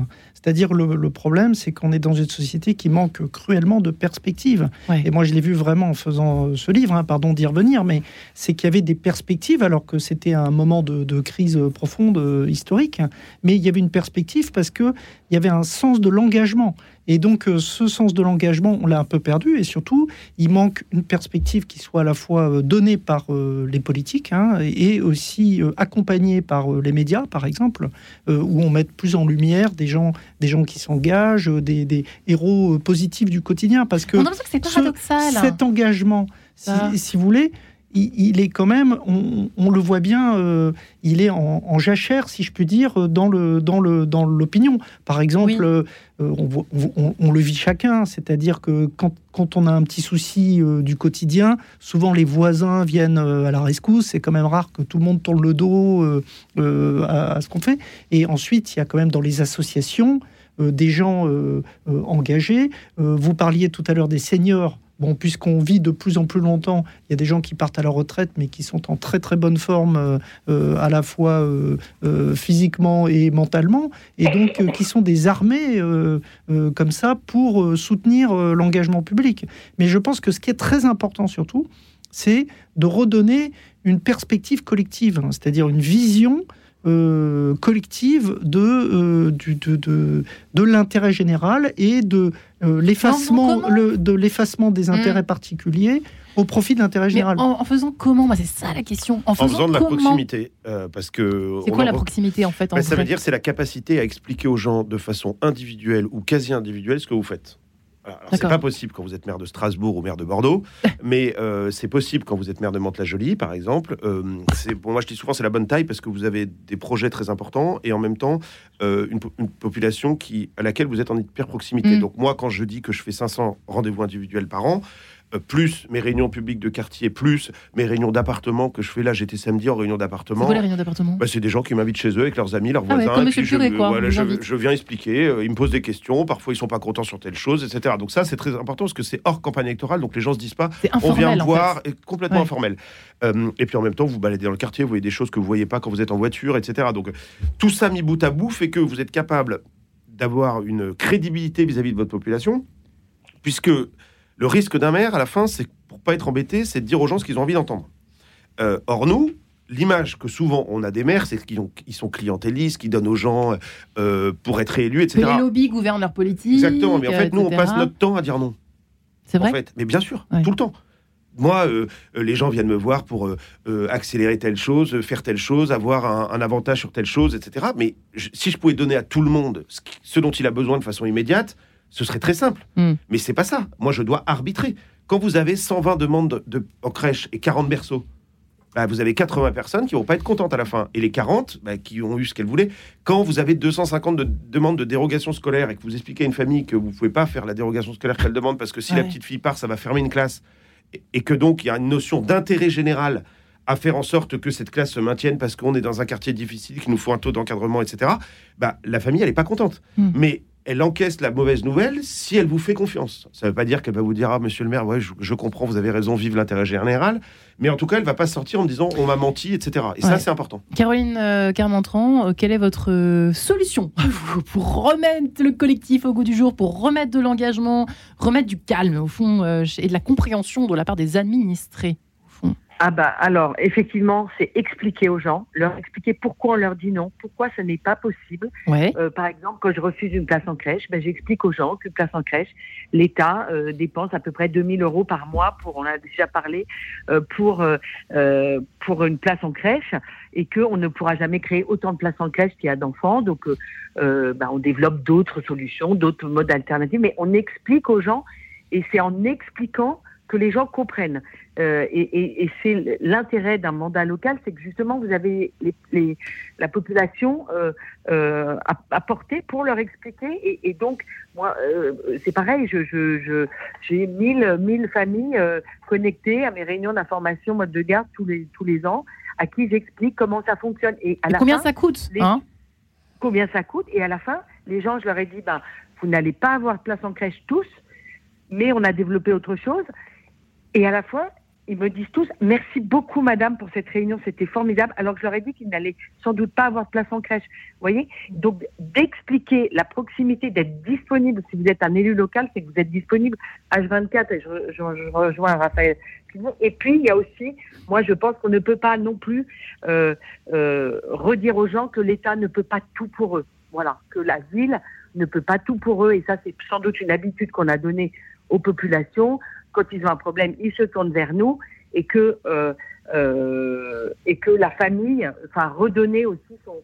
Speaker 3: C'est-à-dire le, problème, c'est qu'on est dans une société qui manque cruellement de perspectives. Et moi, je l'ai vu vraiment en faisant ce livre, hein, pardon d'y revenir, mais c'est qu'il y avait des perspectives alors que c'était un moment de, crise profonde euh, historique. Mais il y avait une perspective parce que il y avait un sens de l'engagement. Et donc, euh, ce sens de l'engagement, on l'a un peu perdu. Et surtout, il manque une perspective qui soit à la fois euh, donnée par les politiques hein, et aussi accompagnée par les médias, par exemple, où on met plus en lumière des gens des gens qui s'engagent, des, héros euh, positifs du quotidien. Parce que,
Speaker 1: c'est paradoxal.
Speaker 3: cet engagement, si, ah. vous voulez, il, est quand même, on, le voit bien, euh, il est en, jachère, si je puis dire, dans le dans le dans l'opinion. Par exemple, euh, on, le vit chacun, c'est-à-dire que quand, quand, on a un petit souci euh, du quotidien, souvent les voisins viennent à la rescousse. C'est quand même rare que tout le monde tourne le dos à, à, ce qu'on fait. Et ensuite, il y a quand même dans les associations des gens engagés. vous parliez tout à l'heure des seniors bon, puisqu'on vit de plus en plus longtemps, il y a des gens qui partent à la retraite, mais qui sont en très très bonne forme, à la fois physiquement et mentalement, et donc qui sont des armées comme ça pour soutenir l'engagement public. Mais je pense que ce qui est très important surtout, c'est de redonner une perspective collective, hein, c'est-à-dire une vision euh, collective de, euh, de, de, l'intérêt général et de euh, l'effacement de l'effacement des intérêts hmm. particuliers au profit de l'intérêt général.
Speaker 1: En, faisant comment? C'est ça la question.
Speaker 2: En faisant, de la proximité, parce que
Speaker 1: c'est quoi la proximité en fait
Speaker 2: ben, Ça veut dire c'est la capacité à expliquer aux gens de façon individuelle ou quasi individuelle ce que vous faites. C'est pas possible quand vous êtes maire de Strasbourg ou maire de Bordeaux, mais euh, c'est possible quand vous êtes maire de Mantes-la-Jolie, par exemple. Euh, c'est pour moi, je dis souvent, c'est la bonne taille parce que vous avez des projets très importants et en même temps euh, une, population qui à laquelle vous êtes en hyper proximité. Mm. Donc moi, quand je dis que je fais 500 rendez-vous individuels par an, plus mes réunions publiques de quartier, plus mes réunions d'appartement que je fais là. J'étais samedi en réunion d'appartement.
Speaker 1: C'est les réunions d'appartement
Speaker 2: bah, C'est des gens qui m'invitent chez eux avec leurs amis, leurs ah voisins.
Speaker 1: je,
Speaker 2: je, viens expliquer. Euh, ils me posent des questions. Parfois, ils sont pas contents sur telle chose, etc. Donc ça, c'est très important parce que c'est hors campagne électorale. Donc les gens se disent pas. on vient voir, et complètement informel. Euh, et puis en même temps, vous baladez dans le quartier, vous voyez des choses que vous voyez pas quand vous êtes en voiture, etc. Donc tout ça mis bout à bout fait que vous êtes capable d'avoir une crédibilité vis à -vis de votre population, puisque le risque d'un maire, à la fin, c'est pour pas être embêté, c'est de dire aux gens ce qu'ils ont envie d'entendre. Euh, or, nous, l'image que souvent on a des maires, c'est qu'ils ils sont clientélistes, qui donnent aux gens euh, pour être élus, etc.
Speaker 1: les lobbies gouvernent leur politique.
Speaker 2: Exactement, mais en fait, nous, on passe notre temps à dire non.
Speaker 1: C'est vrai.
Speaker 2: En fait. Mais bien sûr, tout le temps. Moi, euh, les gens viennent me voir pour accélérer telle chose, faire telle chose, avoir un, avantage sur telle chose, etc. Mais si je pouvais donner à tout le monde ce, dont il a besoin de façon immédiate, ce serait très simple. Hmm. Mais c'est pas ça. Moi, je dois arbitrer. Quand vous avez 120 demandes de, en crèche et 40 berceaux, bah, vous avez 80 personnes qui vont pas être contentes à la fin. Et les 40, bah, qui ont eu ce qu'elles voulaient. Quand vous avez 250 de, demandes de dérogation scolaire et que vous expliquez à une famille que vous pouvez pas faire la dérogation scolaire qu'elle demande parce que si la petite fille part, ça va fermer une classe. Et, que donc, il y a une notion d'intérêt général à faire en sorte que cette classe se maintienne parce qu'on est dans un quartier difficile, qu'il nous faut un taux d'encadrement, etc. Bah, la famille, elle n'est pas contente. Hmm. Mais elle encaisse la mauvaise nouvelle si elle vous fait confiance. Ça ne veut pas dire qu'elle va vous dire Ah, monsieur le maire, ouais, je, comprends, vous avez raison, vive l'intérêt général. Mais en tout cas, elle ne va pas sortir en me disant On m'a menti, etc. Et ça, c'est important.
Speaker 1: Caroline euh, Carmentran, euh, quelle est votre euh, solution pour remettre le collectif au goût du jour, pour remettre de l'engagement, remettre du calme, au fond, et de la compréhension de la part des administrés?
Speaker 4: Ah bah alors effectivement, c'est expliquer aux gens, leur expliquer pourquoi on leur dit non, pourquoi ce n'est pas possible. Euh, par exemple, quand je refuse une place en crèche, ben, j'explique aux gens qu'une place en crèche, l'État euh, dépense à peu près 2000 euros par mois pour, on a déjà parlé, euh, pour pour une place en crèche et qu'on ne pourra jamais créer autant de places en crèche qu'il y a d'enfants. Donc, ben, on développe d'autres solutions, d'autres modes alternatifs, mais on explique aux gens et c'est en expliquant que les gens comprennent. Euh, et, et, c'est l'intérêt d'un mandat local, c'est que justement vous avez les, les, la population euh, euh, à, à, porter pour leur expliquer. Et, et donc moi, euh, c'est pareil, je, je, je, j'ai mille, mille familles euh, connectées à mes réunions d'information mode de garde tous les tous les ans, à qui j'explique comment ça fonctionne.
Speaker 1: Et, à la combien ça coûte hein?
Speaker 4: Combien ça coûte? Et à la fin, les gens, je leur ai dit, ben, vous n'allez pas avoir de place en crèche tous, mais on a développé autre chose. Et à la fois, ils me disent tous merci beaucoup madame pour cette réunion, c'était formidable, alors que je leur ai dit qu'ils n'allaient sans doute pas avoir de place en crèche. Vous voyez Donc d'expliquer la proximité, d'être disponible, si vous êtes un élu local, c'est que vous êtes disponible H24, et je, rejoins Raphaël. Et puis il y a aussi, moi je pense qu'on ne peut pas non plus euh, euh, redire aux gens que l'État ne peut pas tout pour eux. Voilà, que la ville ne peut pas tout pour eux, et ça c'est sans doute une habitude qu'on a donnée aux populations quand ils ont un problème, ils se tournent vers nous et que euh, euh, et que la famille, enfin redonner aussi son,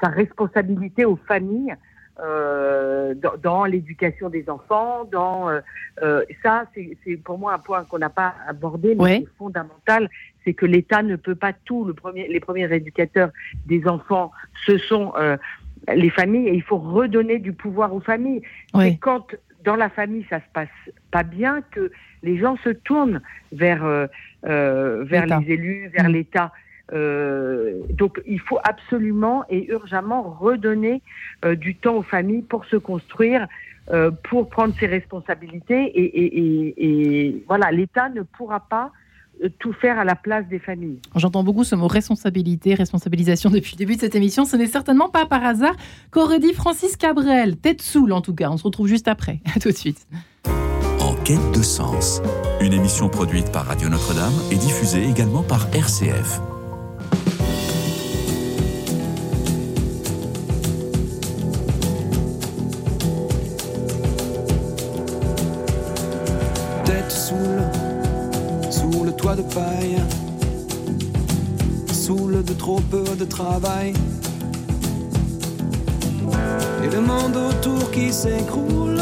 Speaker 4: sa responsabilité aux familles euh, dans, l'éducation des enfants, dans ça c'est pour moi un point qu'on n'a pas abordé mais fondamental, c'est que l'État ne peut pas tout. Le premier, les premiers éducateurs des enfants, ce sont les familles et il faut redonner du pouvoir aux familles. Quand dans la famille ça se passe pas bien, que les gens se tournent vers euh, euh vers les élus, vers mmh. l'État. Euh, donc il faut absolument et urgemment redonner euh, du temps aux familles pour se construire pour prendre ses responsabilités et voilà, l'État ne pourra pas tout faire à la place des familles.
Speaker 1: J'entends beaucoup ce mot responsabilité, responsabilisation depuis le début de cette émission. Ce n'est certainement pas par hasard qu'aurait dit Francis Cabrel, tête saoule en tout cas. On se retrouve juste après. À tout de suite.
Speaker 5: En quête de sens, une émission produite par Radio Notre-Dame et diffusée également par RCF.
Speaker 6: Toit de paille, saoule de trop peu de travail. Et le monde autour qui s'écroule,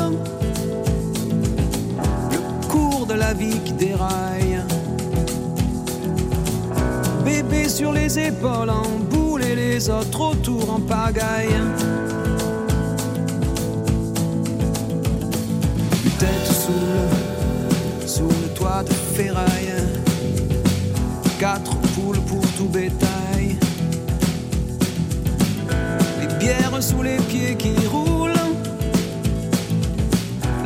Speaker 6: le cours de la vie qui déraille. Bébé sur les épaules en boule et les autres autour en pagaille. Tête sous sous le toit de ferraille quatre poules pour tout bétail. Les bières sous les pieds qui roulent,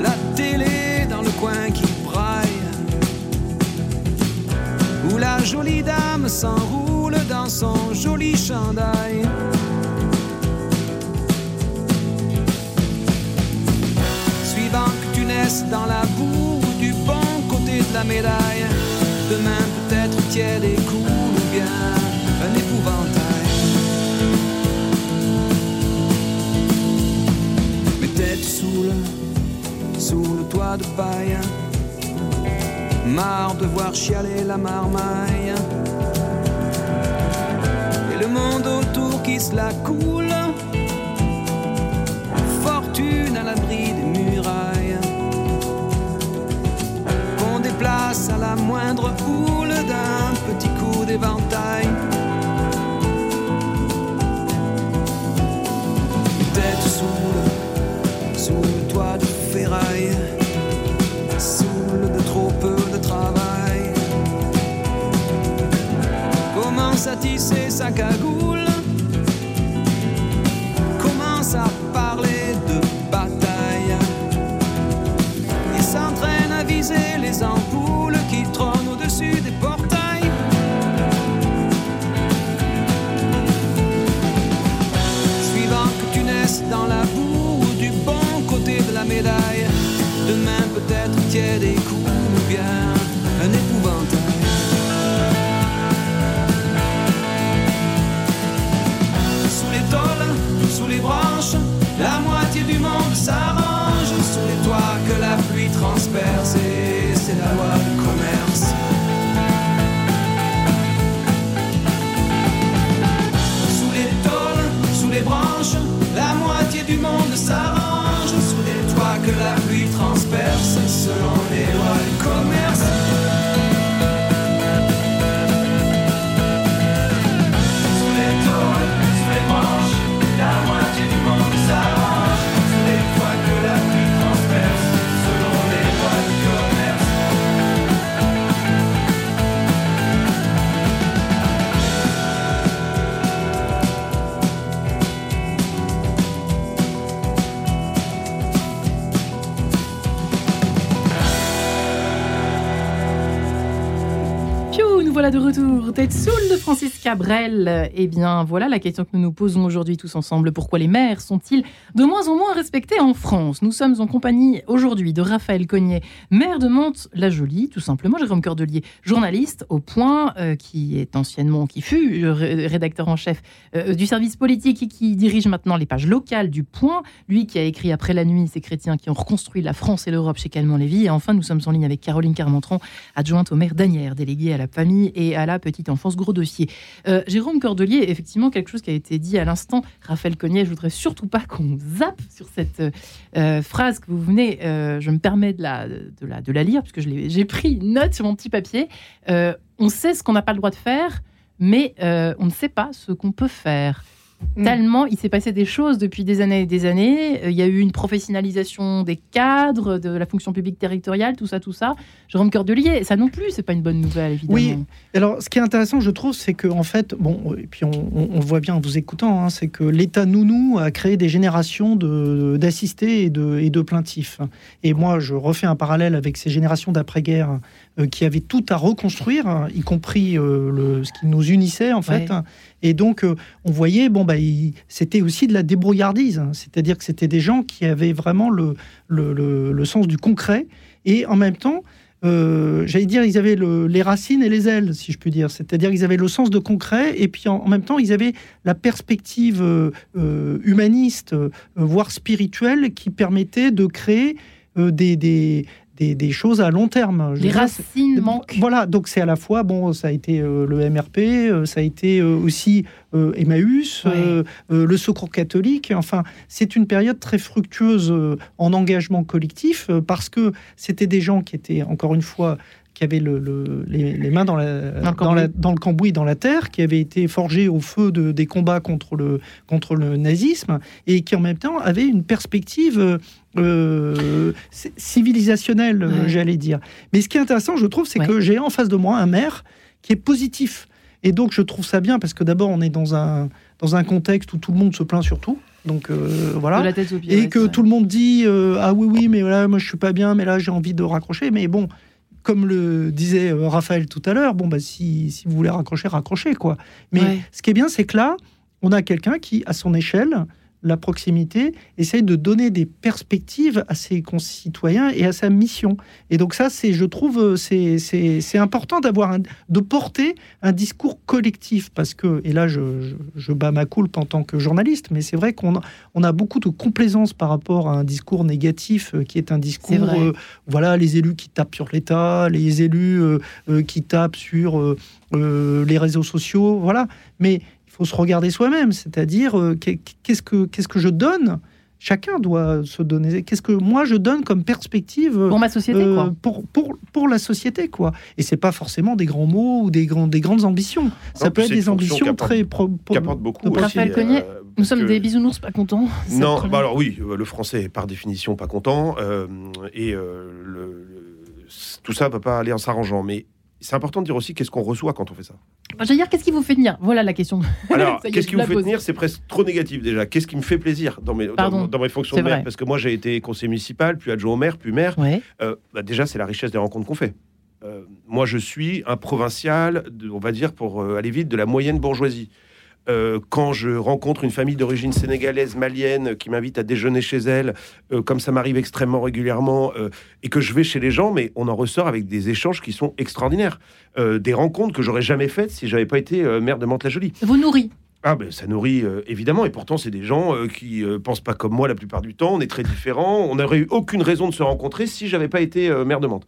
Speaker 6: la télé dans le coin qui braille, où la jolie dame s'enroule dans son joli chandail. Suivant que tu naisses dans la boue du bon côté de la médaille, demain et cool ou bien un épouvantail. Mes têtes sous sous le toit de paille, marre de voir chialer la marmaille. Et le monde autour qui se la coule, fortune à l'abri des murailles place à la moindre houle
Speaker 1: voilà de retour. Tête saoule de Francis Cabrel. Eh bien, voilà la question que nous nous posons aujourd'hui tous ensemble. Pourquoi les maires sont-ils de moins en moins respectés en France? Nous sommes en compagnie aujourd'hui de Raphaël Cognet, maire de Mantes-la-Jolie, tout simplement. Jérôme Cordelier, journaliste au Point, euh, qui est anciennement, qui fut euh, ré- rédacteur en chef euh, du service politique et qui dirige maintenant les pages locales du Point. Lui qui a écrit Après la nuit, ces chrétiens qui ont reconstruit la France et l'Europe chez Calment Lévy. Et enfin, nous sommes en ligne avec Caroline Carmentron, adjointe au maire d'Anières, déléguée à la famille et à la petite enfance. Gros dossier. Euh, Jérôme Cordelier, effectivement, quelque chose qui a été dit à l'instant. Raphaël Cognet, je voudrais surtout pas qu'on zappe sur cette euh, phrase que vous venez. euh, je me permets de la, de la, de la lire, puisque j'ai pris note sur mon petit papier. On sait ce qu'on n'a pas le droit de faire, mais on ne sait pas ce qu'on peut faire. Mm. Tellement il s'est passé des choses depuis des années et des années. Euh, il y a eu une professionnalisation des cadres, de la fonction publique territoriale, tout ça, tout ça. Jérôme Cordelier, ça non plus, c'est pas une bonne nouvelle, évidemment.
Speaker 3: Oui, alors ce qui est intéressant, je trouve, c'est que en fait, bon, et puis on, voit bien en vous écoutant, hein, c'est que l'État nounou a créé des générations d'assistés et de, et de plaintifs. Et moi, je refais un parallèle avec ces générations d'après-guerre euh, qui avaient tout à reconstruire, hein, y compris euh, le, ce qui nous unissait en fait. Et donc, euh, on voyait, bon, bah, c'était aussi de la débrouillardise. Hein. C'est-à-dire que c'était des gens qui avaient vraiment le, sens du concret. Et en même temps, j'allais dire, ils avaient les racines et les ailes, si je puis dire. C'est-à-dire qu'ils avaient le sens de concret, et puis en, même temps, ils avaient la perspective humaniste, voire spirituelle, qui permettait de créer des, des, choses à long terme.
Speaker 1: Les racines manquent.
Speaker 3: Voilà, donc c'est à la fois, bon, ça a été euh, le MRP, euh, ça a été euh, aussi Emmaüs, le Secours catholique. Enfin, c'est une période très fructueuse en engagement collectif parce que c'était des gens qui étaient, encore une fois, qui avait le, les, mains dans, la, dans, le dans, le cambouis, dans la terre, qui avait été forgé au feu de, des combats contre le, contre le nazisme, et qui en même temps avait une perspective euh, civilisationnelle, j'allais dire. Mais ce qui est intéressant, je trouve, c'est que j'ai en face de moi un maire qui est positif. Et donc, je trouve ça bien, parce que d'abord, on est dans un, dans un contexte où tout le monde se plaint sur tout. Donc euh, voilà. et que tout le monde dit euh, ah oui oui mais voilà moi je suis pas bien mais là j'ai envie de raccrocher mais bon comme le disait euh, Raphaël tout à l'heure, bon, bah, si, si, vous voulez raccrocher, raccrochez, quoi. Mais ce qui est bien, c'est que là, on a quelqu'un qui, à son échelle, la proximité, essaye de donner des perspectives à ses concitoyens et à sa mission. Et donc ça, c'est, je trouve, euh, c'est, c'est, important d'avoir de porter un discours collectif parce que, et là, je, je, bats ma coulpe en tant que journaliste, mais c'est vrai qu'on a, on a beaucoup de complaisance par rapport à un discours négatif euh, qui est un discours, euh, voilà, les élus qui tapent sur l'État, les élus qui tapent sur les réseaux sociaux, voilà. Mais faut se regarder soi-même, c'est-à-dire euh, qu'est-ce que qu'est-ce que je donne? Chacun doit se donner. Qu'est-ce que moi je donne comme perspective
Speaker 1: pour ma société, euh, quoi.
Speaker 3: Pour, pour, pour la société, quoi. Et c'est pas forcément des grands mots ou des, grands, des grandes ambitions. Ça peut être des ambitions très
Speaker 2: apportent beaucoup.
Speaker 1: Raphaël Cognier, euh, nous sommes des bisounours pas contents.
Speaker 2: Non, bah alors oui, le français est par définition pas content et le, tout ça va pas aller en s'arrangeant. Mais c'est important de dire aussi qu'est-ce qu'on reçoit quand on fait ça.
Speaker 1: J'allais dire, qu'est-ce qui vous fait tenir Voilà la question.
Speaker 2: Alors, qu'est-ce qui vous fait tenir C'est presque trop négatif déjà. Qu'est-ce qui me fait plaisir dans mes, dans, mes fonctions de maire? Parce que moi, j'ai été conseiller municipal, puis adjoint au maire, puis maire. Euh, bah, déjà, c'est la richesse des rencontres qu'on fait. Euh, moi, je suis un provincial, on va dire, pour euh, aller vite, de la moyenne bourgeoisie. Euh, quand je rencontre une famille d'origine sénégalaise, malienne, qui m'invite à déjeuner chez elle, euh, comme ça m'arrive extrêmement régulièrement, euh, et que je vais chez les gens, mais on en ressort avec des échanges qui sont extraordinaires. des rencontres que j'aurais jamais faites si j'avais pas été maire de Mantes-la-Jolie.
Speaker 1: Vous nourrit
Speaker 2: ah ben ça nourrit évidemment et pourtant c'est des gens qui pensent pas comme moi la plupart du temps. On est très différents. On n'aurait eu aucune raison de se rencontrer si j'avais pas été maire de Mantes.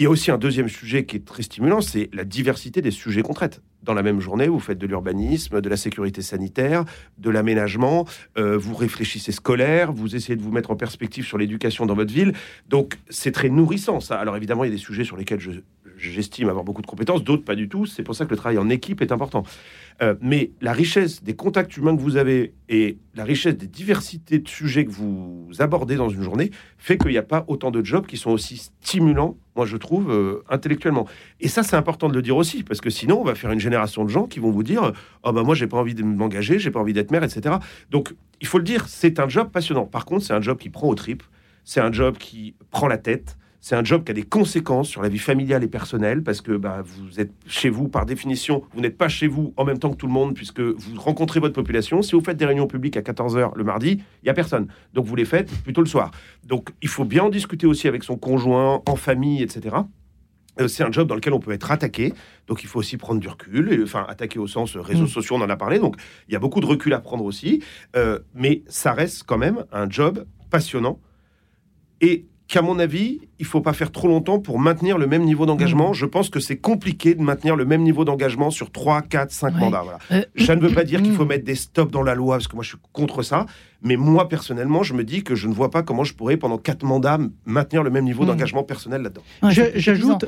Speaker 2: Il y a aussi un deuxième sujet qui est très stimulant, c'est la diversité des sujets qu'on traite. Dans la même journée, vous faites de l'urbanisme, de la sécurité sanitaire, de l'aménagement, euh, vous réfléchissez scolaire, vous essayez de vous mettre en perspective sur l'éducation dans votre ville. Donc c'est très nourrissant ça. Alors évidemment, il y a des sujets sur lesquels je, j'estime avoir beaucoup de compétences, d'autres pas du tout. C'est pour ça que le travail en équipe est important. Euh, mais la richesse des contacts humains que vous avez et la richesse des diversités de sujets que vous abordez dans une journée fait qu'il n'y a pas autant de jobs qui sont aussi stimulants, moi je trouve, euh, intellectuellement. Et ça, c'est important de le dire aussi, parce que sinon, on va faire une génération de gens qui vont vous dire Oh, bah moi, j'ai pas envie de m'engager, j'ai pas envie d'être maire, etc. Donc, il faut le dire, c'est un job passionnant. Par contre, c'est un job qui prend au tripes, c'est un job qui prend la tête, c'est un job qui a des conséquences sur la vie familiale et personnelle parce que bah, vous êtes chez vous par définition, vous n'êtes pas chez vous en même temps que tout le monde puisque vous rencontrez votre population. Si vous faites des réunions publiques à 14h le mardi, il n'y a personne. Donc vous les faites plutôt le soir. Donc il faut bien en discuter aussi avec son conjoint, en famille, etc. Euh, c'est un job dans lequel on peut être attaqué, donc il faut aussi prendre du recul, et, enfin attaqué au sens réseaux mm. sociaux, on en a parlé, donc il y a beaucoup de recul à prendre aussi, euh, mais ça reste quand même un job passionnant et qu'à mon avis, il faut pas faire trop longtemps pour maintenir le même niveau d'engagement. Mmh. Je pense que c'est compliqué de maintenir le même niveau d'engagement sur 3, 4, 5 mandats. Voilà. Euh, je ne veux pas dire qu'il faut mmh. mettre des stops dans la loi, parce que moi je suis contre ça. Mais moi, personnellement, je me dis que je ne vois pas comment je pourrais, pendant 4 mandats, maintenir le même niveau mmh. d'engagement personnel là-dedans.
Speaker 3: J'ajoute,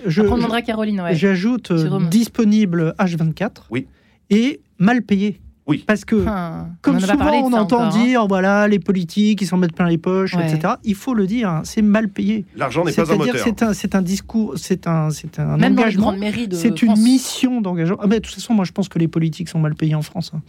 Speaker 1: Caroline,
Speaker 3: J'ajoute euh, disponible H24
Speaker 2: oui.
Speaker 3: et mal payé.
Speaker 2: Oui.
Speaker 3: Parce que, comme souvent on entend hein. dire, voilà, les politiques, ils s'en mettent plein les poches, etc. Il faut le dire, hein, c'est mal payé.
Speaker 2: L'argent n'est pas un moteur.
Speaker 3: C'est un, c'est un discours, c'est un, c'est un engagement. C'est une mission d'engagement. Ah, mais de toute façon, moi, je pense que les politiques sont mal payés en France. Hein.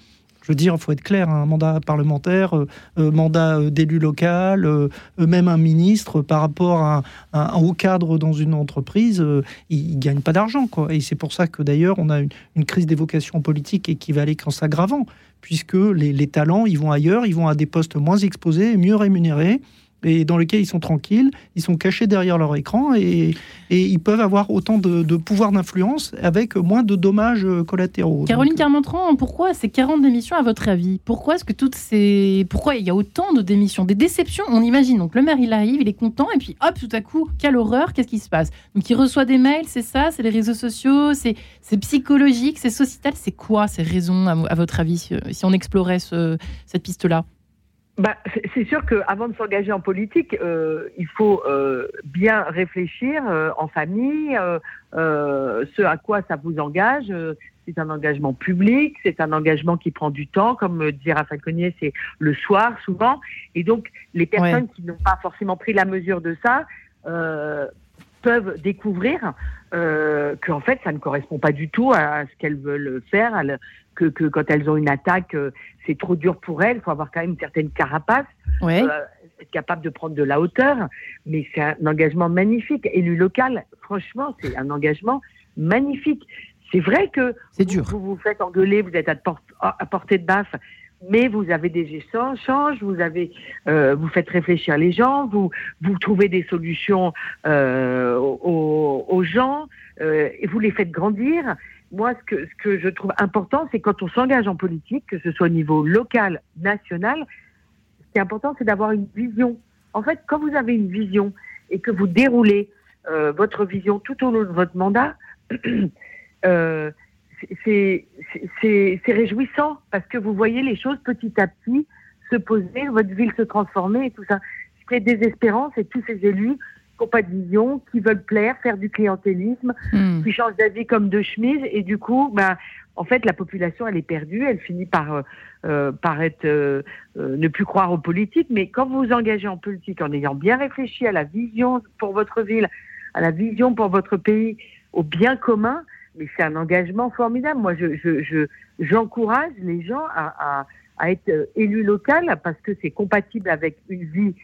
Speaker 3: Je veux dire, il faut être clair, un mandat parlementaire, euh, euh, mandat euh, d'élu local, même un ministre, par rapport à, un haut cadre dans une entreprise, il ne gagne pas d'argent. Et c'est pour ça que d'ailleurs, on a une, crise des vocations politiques et qui va aller qu'en s'aggravant, puisque les, les talents, ils vont ailleurs, ils vont à des postes moins exposés, mieux rémunérés et dans lequel ils sont tranquilles, ils sont cachés derrière leur écran et, ils peuvent avoir autant de, pouvoir d'influence avec moins de dommages collatéraux.
Speaker 1: Caroline Carmentran, pourquoi ces 40 démissions à votre avis? Pourquoi est-ce que toutes ces pourquoi il y a autant de démissions, des déceptions On imagine. Donc le maire il arrive, il est content et puis hop tout à coup quelle horreur, qu'est-ce qui se passe? Donc il reçoit des mails, c'est ça, c'est les réseaux sociaux, c'est psychologique, c'est sociétal, c'est quoi ces raisons à, votre avis si, on explorait cette piste là
Speaker 4: bah, c'est sûr qu'avant de s'engager en politique, euh, il faut euh, bien réfléchir euh, en famille, ce à quoi ça vous engage. c'est un engagement public, c'est un engagement qui prend du temps, comme dit Raphaël Cognier, c'est le soir souvent. Et donc, les personnes qui n'ont pas forcément pris la mesure de ça peuvent découvrir euh, qu'en fait, ça ne correspond pas du tout à ce qu'elles veulent faire, que, que, quand elles ont une attaque, euh, c'est trop dur pour elles. Il faut avoir quand même une certaine carapace,
Speaker 1: euh,
Speaker 4: être capable de prendre de la hauteur. Mais c'est un engagement magnifique. Élu local, franchement, c'est un engagement magnifique. C'est vrai que
Speaker 1: vous, dur.
Speaker 4: vous vous faites engueuler, vous êtes à, à portée de baffe, mais vous avez des échanges, vous avez, euh, vous faites réfléchir les gens, vous vous trouvez des solutions euh, aux, aux, gens euh, et vous les faites grandir. Moi, ce que, ce que je trouve important, c'est quand on s'engage en politique, que ce soit au niveau local, national, ce qui est important, c'est d'avoir une vision. En fait, quand vous avez une vision et que vous déroulez euh, votre vision tout au long de votre mandat, euh, c'est réjouissant parce que vous voyez les choses petit à petit se poser, votre ville se transformer et tout ça. Ce qui est désespérant, c'est tous ces élus qui n'ont pas de vision, qui veulent plaire, faire du clientélisme, hmm. qui changent d'avis comme de chemise et du coup, ben, en fait, la population, elle est perdue, elle finit par, euh, euh par être, euh, euh, ne plus croire aux politiques. Mais quand vous vous engagez en politique en ayant bien réfléchi à la vision pour votre ville, à la vision pour votre pays, au bien commun, mais c'est un engagement formidable. Moi, je, je, j'encourage les gens à, à, à être euh, élus local parce que c'est compatible avec une vie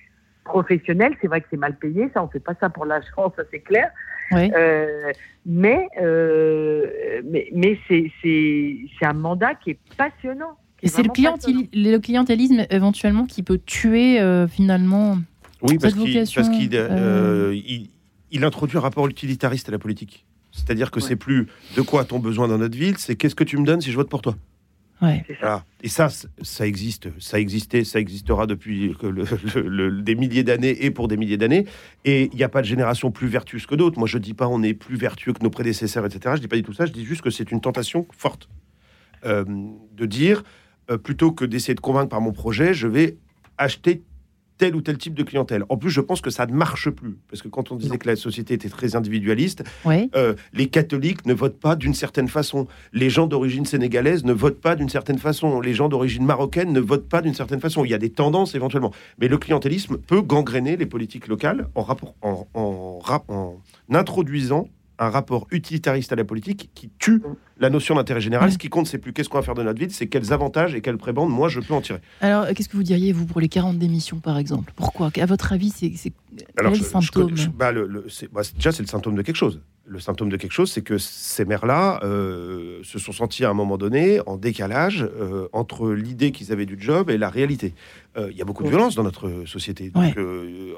Speaker 4: professionnelle. C'est vrai que c'est mal payé, ça, on fait pas ça pour la chance, ça c'est clair. Euh, mais, euh, mais, mais c'est, c'est, c'est un mandat qui est passionnant.
Speaker 1: Et c'est le, le, clientélisme éventuellement qui peut tuer euh, finalement
Speaker 2: oui, parce qu'il, parce qu'il euh, il, il introduit un rapport utilitariste à la politique. C'est-à-dire que c'est plus de quoi a-t-on besoin dans notre ville, c'est qu'est-ce que tu me donnes si je vote pour toi.
Speaker 1: Ouais.
Speaker 2: Et ça, ça existe, ça existait, ça existera depuis des milliers d'années et pour des milliers d'années. Et il n'y a pas de génération plus vertueuse que d'autres. Moi, je dis pas on est plus vertueux que nos prédécesseurs, etc. Je dis pas du tout ça. Je dis juste que c'est une tentation forte euh, de dire euh, plutôt que d'essayer de convaincre par mon projet, je vais acheter tel ou tel type de clientèle. En plus, je pense que ça ne marche plus. Parce que quand on disait que la société était très individualiste, euh, les catholiques ne votent pas d'une certaine façon. Les gens d'origine sénégalaise ne votent pas d'une certaine façon. Les gens d'origine marocaine ne votent pas d'une certaine façon. Il y a des tendances éventuellement. Mais le clientélisme peut gangréner les politiques locales en, rapport, en, en, en introduisant un rapport utilitariste à la politique qui tue la notion d'intérêt général. Ce qui compte, c'est plus qu'est-ce qu'on va faire de notre vie, c'est quels avantages et quelles prébendes moi je peux en tirer.
Speaker 1: Alors, qu'est-ce que vous diriez, vous, pour les 40 démissions, par exemple? Pourquoi? À votre avis, c'est quel symptôme?
Speaker 2: bah, le, bah, Déjà, c'est le symptôme de quelque chose. Le symptôme de quelque chose, c'est que ces maires-là euh, se sont sentis à un moment donné en décalage euh, entre l'idée qu'ils avaient du job et la réalité. Euh, il y a beaucoup de violence dans notre société. Donc,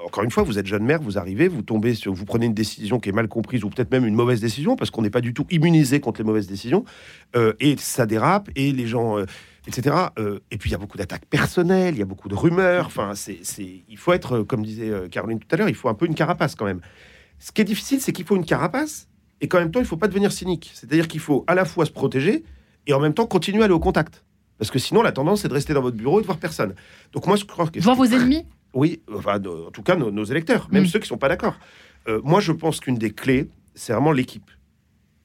Speaker 2: encore une fois, vous êtes jeune maire, vous arrivez, vous tombez, sur, vous prenez une décision qui est mal comprise ou peut-être même une mauvaise décision parce qu'on n'est pas du tout immunisé contre les mauvaises décisions et ça dérape, et les gens, etc. Euh, et puis il y a beaucoup d'attaques personnelles, il y a beaucoup de rumeurs. Enfin, c'est, il faut être, comme disait Caroline tout à l'heure, il faut un peu une carapace quand même. Ce qui est difficile, c'est qu'il faut une carapace, et qu'en même temps, il ne faut pas devenir cynique. C'est-à-dire qu'il faut à la fois se protéger et en même temps continuer à aller au contact. Parce que sinon, la tendance, c'est de rester dans votre bureau et de voir personne. Donc moi, je crois que...
Speaker 1: Voir vos ennemis?
Speaker 2: Oui, enfin, en tout cas, nos, électeurs, même mm. ceux qui ne sont pas d'accord. moi, je pense qu'une des clés, c'est vraiment l'équipe.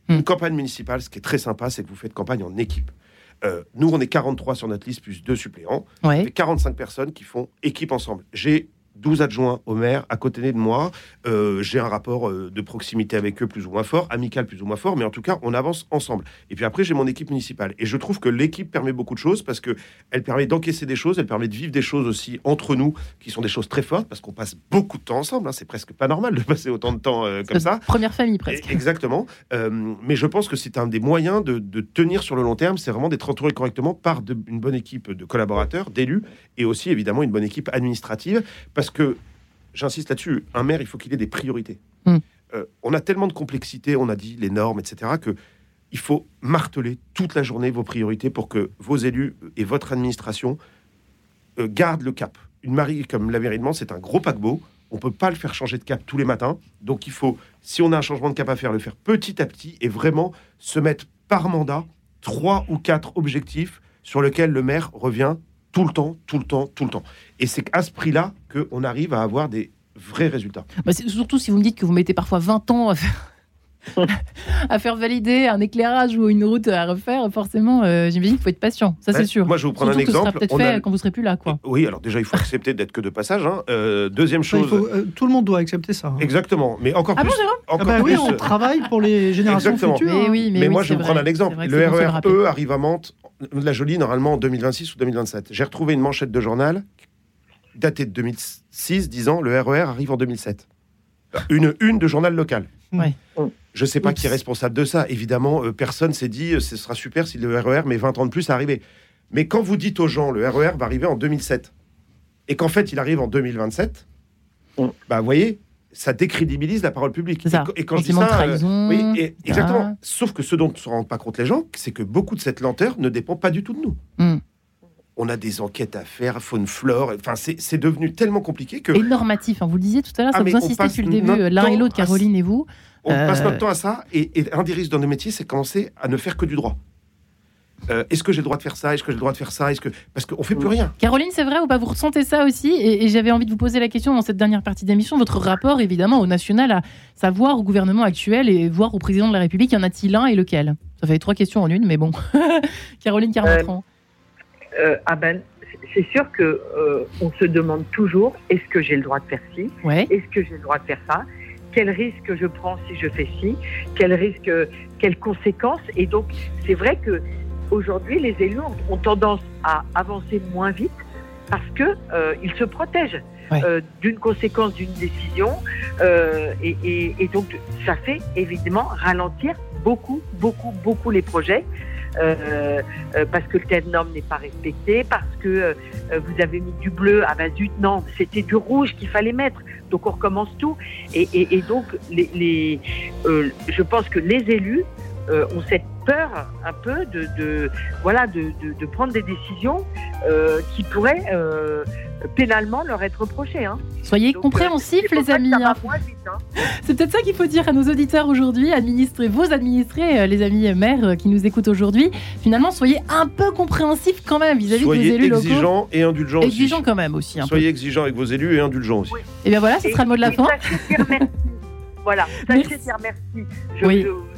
Speaker 2: Une hmm. campagne municipale, ce qui est très sympa, c'est que vous faites campagne en équipe. nous, on est 43 sur notre liste, plus deux suppléants.
Speaker 1: Ouais.
Speaker 2: 45 personnes qui font équipe ensemble. J'ai 12 adjoints au maire à côté de moi. Euh, j'ai un rapport euh, de proximité avec eux plus ou moins fort, amical plus ou moins fort, mais en tout cas, on avance ensemble. Et puis après, j'ai mon équipe municipale. Et je trouve que l'équipe permet beaucoup de choses parce que elle permet d'encaisser des choses, elle permet de vivre des choses aussi entre nous qui sont des choses très fortes parce qu'on passe beaucoup de temps ensemble. Hein. C'est presque pas normal de passer autant de temps euh, comme ça.
Speaker 1: Première famille presque.
Speaker 2: exactement. mais je pense que c'est un des moyens de, tenir sur le long terme, c'est vraiment d'être entouré correctement par une bonne équipe de collaborateurs, d'élus et aussi évidemment une bonne équipe administrative parce parce que, j'insiste là-dessus, un maire, il faut qu'il ait des priorités. Hmm. Euh, on a tellement de complexité, on a dit les normes, etc., que il faut marteler toute la journée vos priorités pour que vos élus et votre administration euh, gardent le cap. Une mairie comme la mairie de Mans, c'est un gros paquebot. On peut pas le faire changer de cap tous les matins. Donc il faut, si on a un changement de cap à faire, le faire petit à petit et vraiment se mettre par mandat trois ou quatre objectifs sur lesquels le maire revient tout le temps, tout le temps, tout le temps. Et c'est à ce prix-là qu'on arrive à avoir des vrais résultats.
Speaker 1: Bah surtout si vous me dites que vous mettez parfois 20 ans à faire à faire valider un éclairage ou une route à refaire, forcément, euh, j'imagine qu'il faut être patient. Ça, c'est sûr.
Speaker 2: Moi, je vais vous prendre un exemple.
Speaker 1: ça sera peut-être fait quand vous serez plus là, quoi.
Speaker 2: Oui, alors déjà, il faut accepter d'être que de passage. Hein. Euh, deuxième chose.
Speaker 3: Euh, tout le monde doit accepter ça. Hein.
Speaker 2: Exactement. Mais encore
Speaker 1: ah
Speaker 2: plus.
Speaker 1: Bon,
Speaker 3: ah bah oui, on travaille pour les générations
Speaker 2: Exactement.
Speaker 3: futures.
Speaker 1: Mais, oui,
Speaker 2: mais, moi, je vais vous prendre un exemple. Le RER E arrive à Mantes, la Jolie, normalement en 2026 ou 2027. J'ai retrouvé une manchette de journal datée de 2006, disant le RER arrive en 2007. Une une de journal local. Je ne sais pas qui est responsable de ça. Évidemment, euh, personne s'est dit euh, ce sera super si le RER met 20 ans de plus à arriver. Mais quand vous dites aux gens le RER va arriver en 2007 et qu'en fait il arrive en 2027, bah vous voyez, ça décrédibilise la parole publique.
Speaker 1: Et, quand je dis ça, euh,
Speaker 2: oui, exactement. Sauf que ce dont ne se rendent pas compte les gens, c'est que beaucoup de cette lenteur ne dépend pas du tout de nous.
Speaker 1: Hmm.
Speaker 2: On a des enquêtes à faire, faune flore. Enfin, c'est devenu tellement compliqué que.
Speaker 1: Et normatif. Hein, vous le disiez tout à l'heure, ça ah, vous insistez depuis le début, l'un et l'autre, Caroline et vous.
Speaker 2: On passe notre temps à ça, et, un des risques dans nos métiers, c'est commencer à ne faire que du droit. Euh, est-ce que j'ai le droit de faire ça? Est-ce que j'ai le droit de faire ça? Est-ce que parce qu'on fait plus rien
Speaker 1: Caroline, c'est vrai ou pas Vous ressentez ça aussi Et, j'avais envie de vous poser la question dans cette dernière partie d'émission. Votre rapport, évidemment, au national, à savoir au gouvernement actuel et voir au président de la République, y en a-t-il un et lequel? Ça fait trois questions en une, mais bon. Caroline Carmatran.
Speaker 4: Euh, euh, ah ben, c'est sûr que on se demande toujours est-ce que j'ai le droit de faire ci? Est-ce que j'ai le droit de faire ça? Quel risque je prends si je fais ci, quel risque, quelles conséquences. Et donc, c'est vrai que aujourd'hui, les élus ont, tendance à avancer moins vite parce que euh, ils se protègent euh, d'une conséquence d'une décision, euh, et, et, donc ça fait évidemment ralentir beaucoup, beaucoup, beaucoup les projets. Euh, euh, parce que le tel norme n'est pas respecté, parce que euh, vous avez mis du bleu, ah ben zut, non, c'était du rouge qu'il fallait mettre. Donc on recommence tout. Et, et, et donc, les, les je pense que les élus ont cette peur un peu de, de voilà, de, de, de, prendre des décisions qui pourraient pénalement leur être reproché. Hein.
Speaker 1: Soyez compréhensifs, les amis. Hein. Hein. C'est peut-être ça qu'il faut dire à nos auditeurs aujourd'hui, administrés, vos administrés, euh, les amis maires euh, qui nous écoutent aujourd'hui. Finalement, soyez un peu compréhensifs quand même vis-à-vis des élus locaux.
Speaker 2: Soyez exigeants et indulgents aussi.
Speaker 1: Exigeants quand même aussi.
Speaker 2: soyez exigeants avec vos élus et indulgents aussi. Et
Speaker 1: eh bien voilà, ce sera le mot de la fin.
Speaker 4: voilà, sachez dire merci. Je, oui je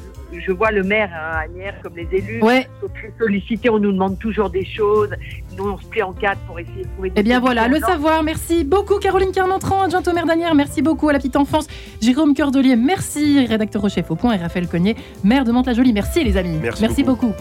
Speaker 4: vois le maire à Agnières comme les élus
Speaker 1: ouais.
Speaker 4: sont très sollicités, on nous demande toujours des choses, nous on se plie en quatre pour essayer de trouver des
Speaker 1: Eh bien voilà, le savoir, merci beaucoup Caroline Carmentran, adjointe au maire d'Agnières, merci beaucoup à la petite enfance, Jérôme Cœurdelier, merci, rédacteur au chef au point et Raphaël Cognier, maire de Mantes-la-Jolie, merci les amis,
Speaker 2: merci,
Speaker 1: beaucoup.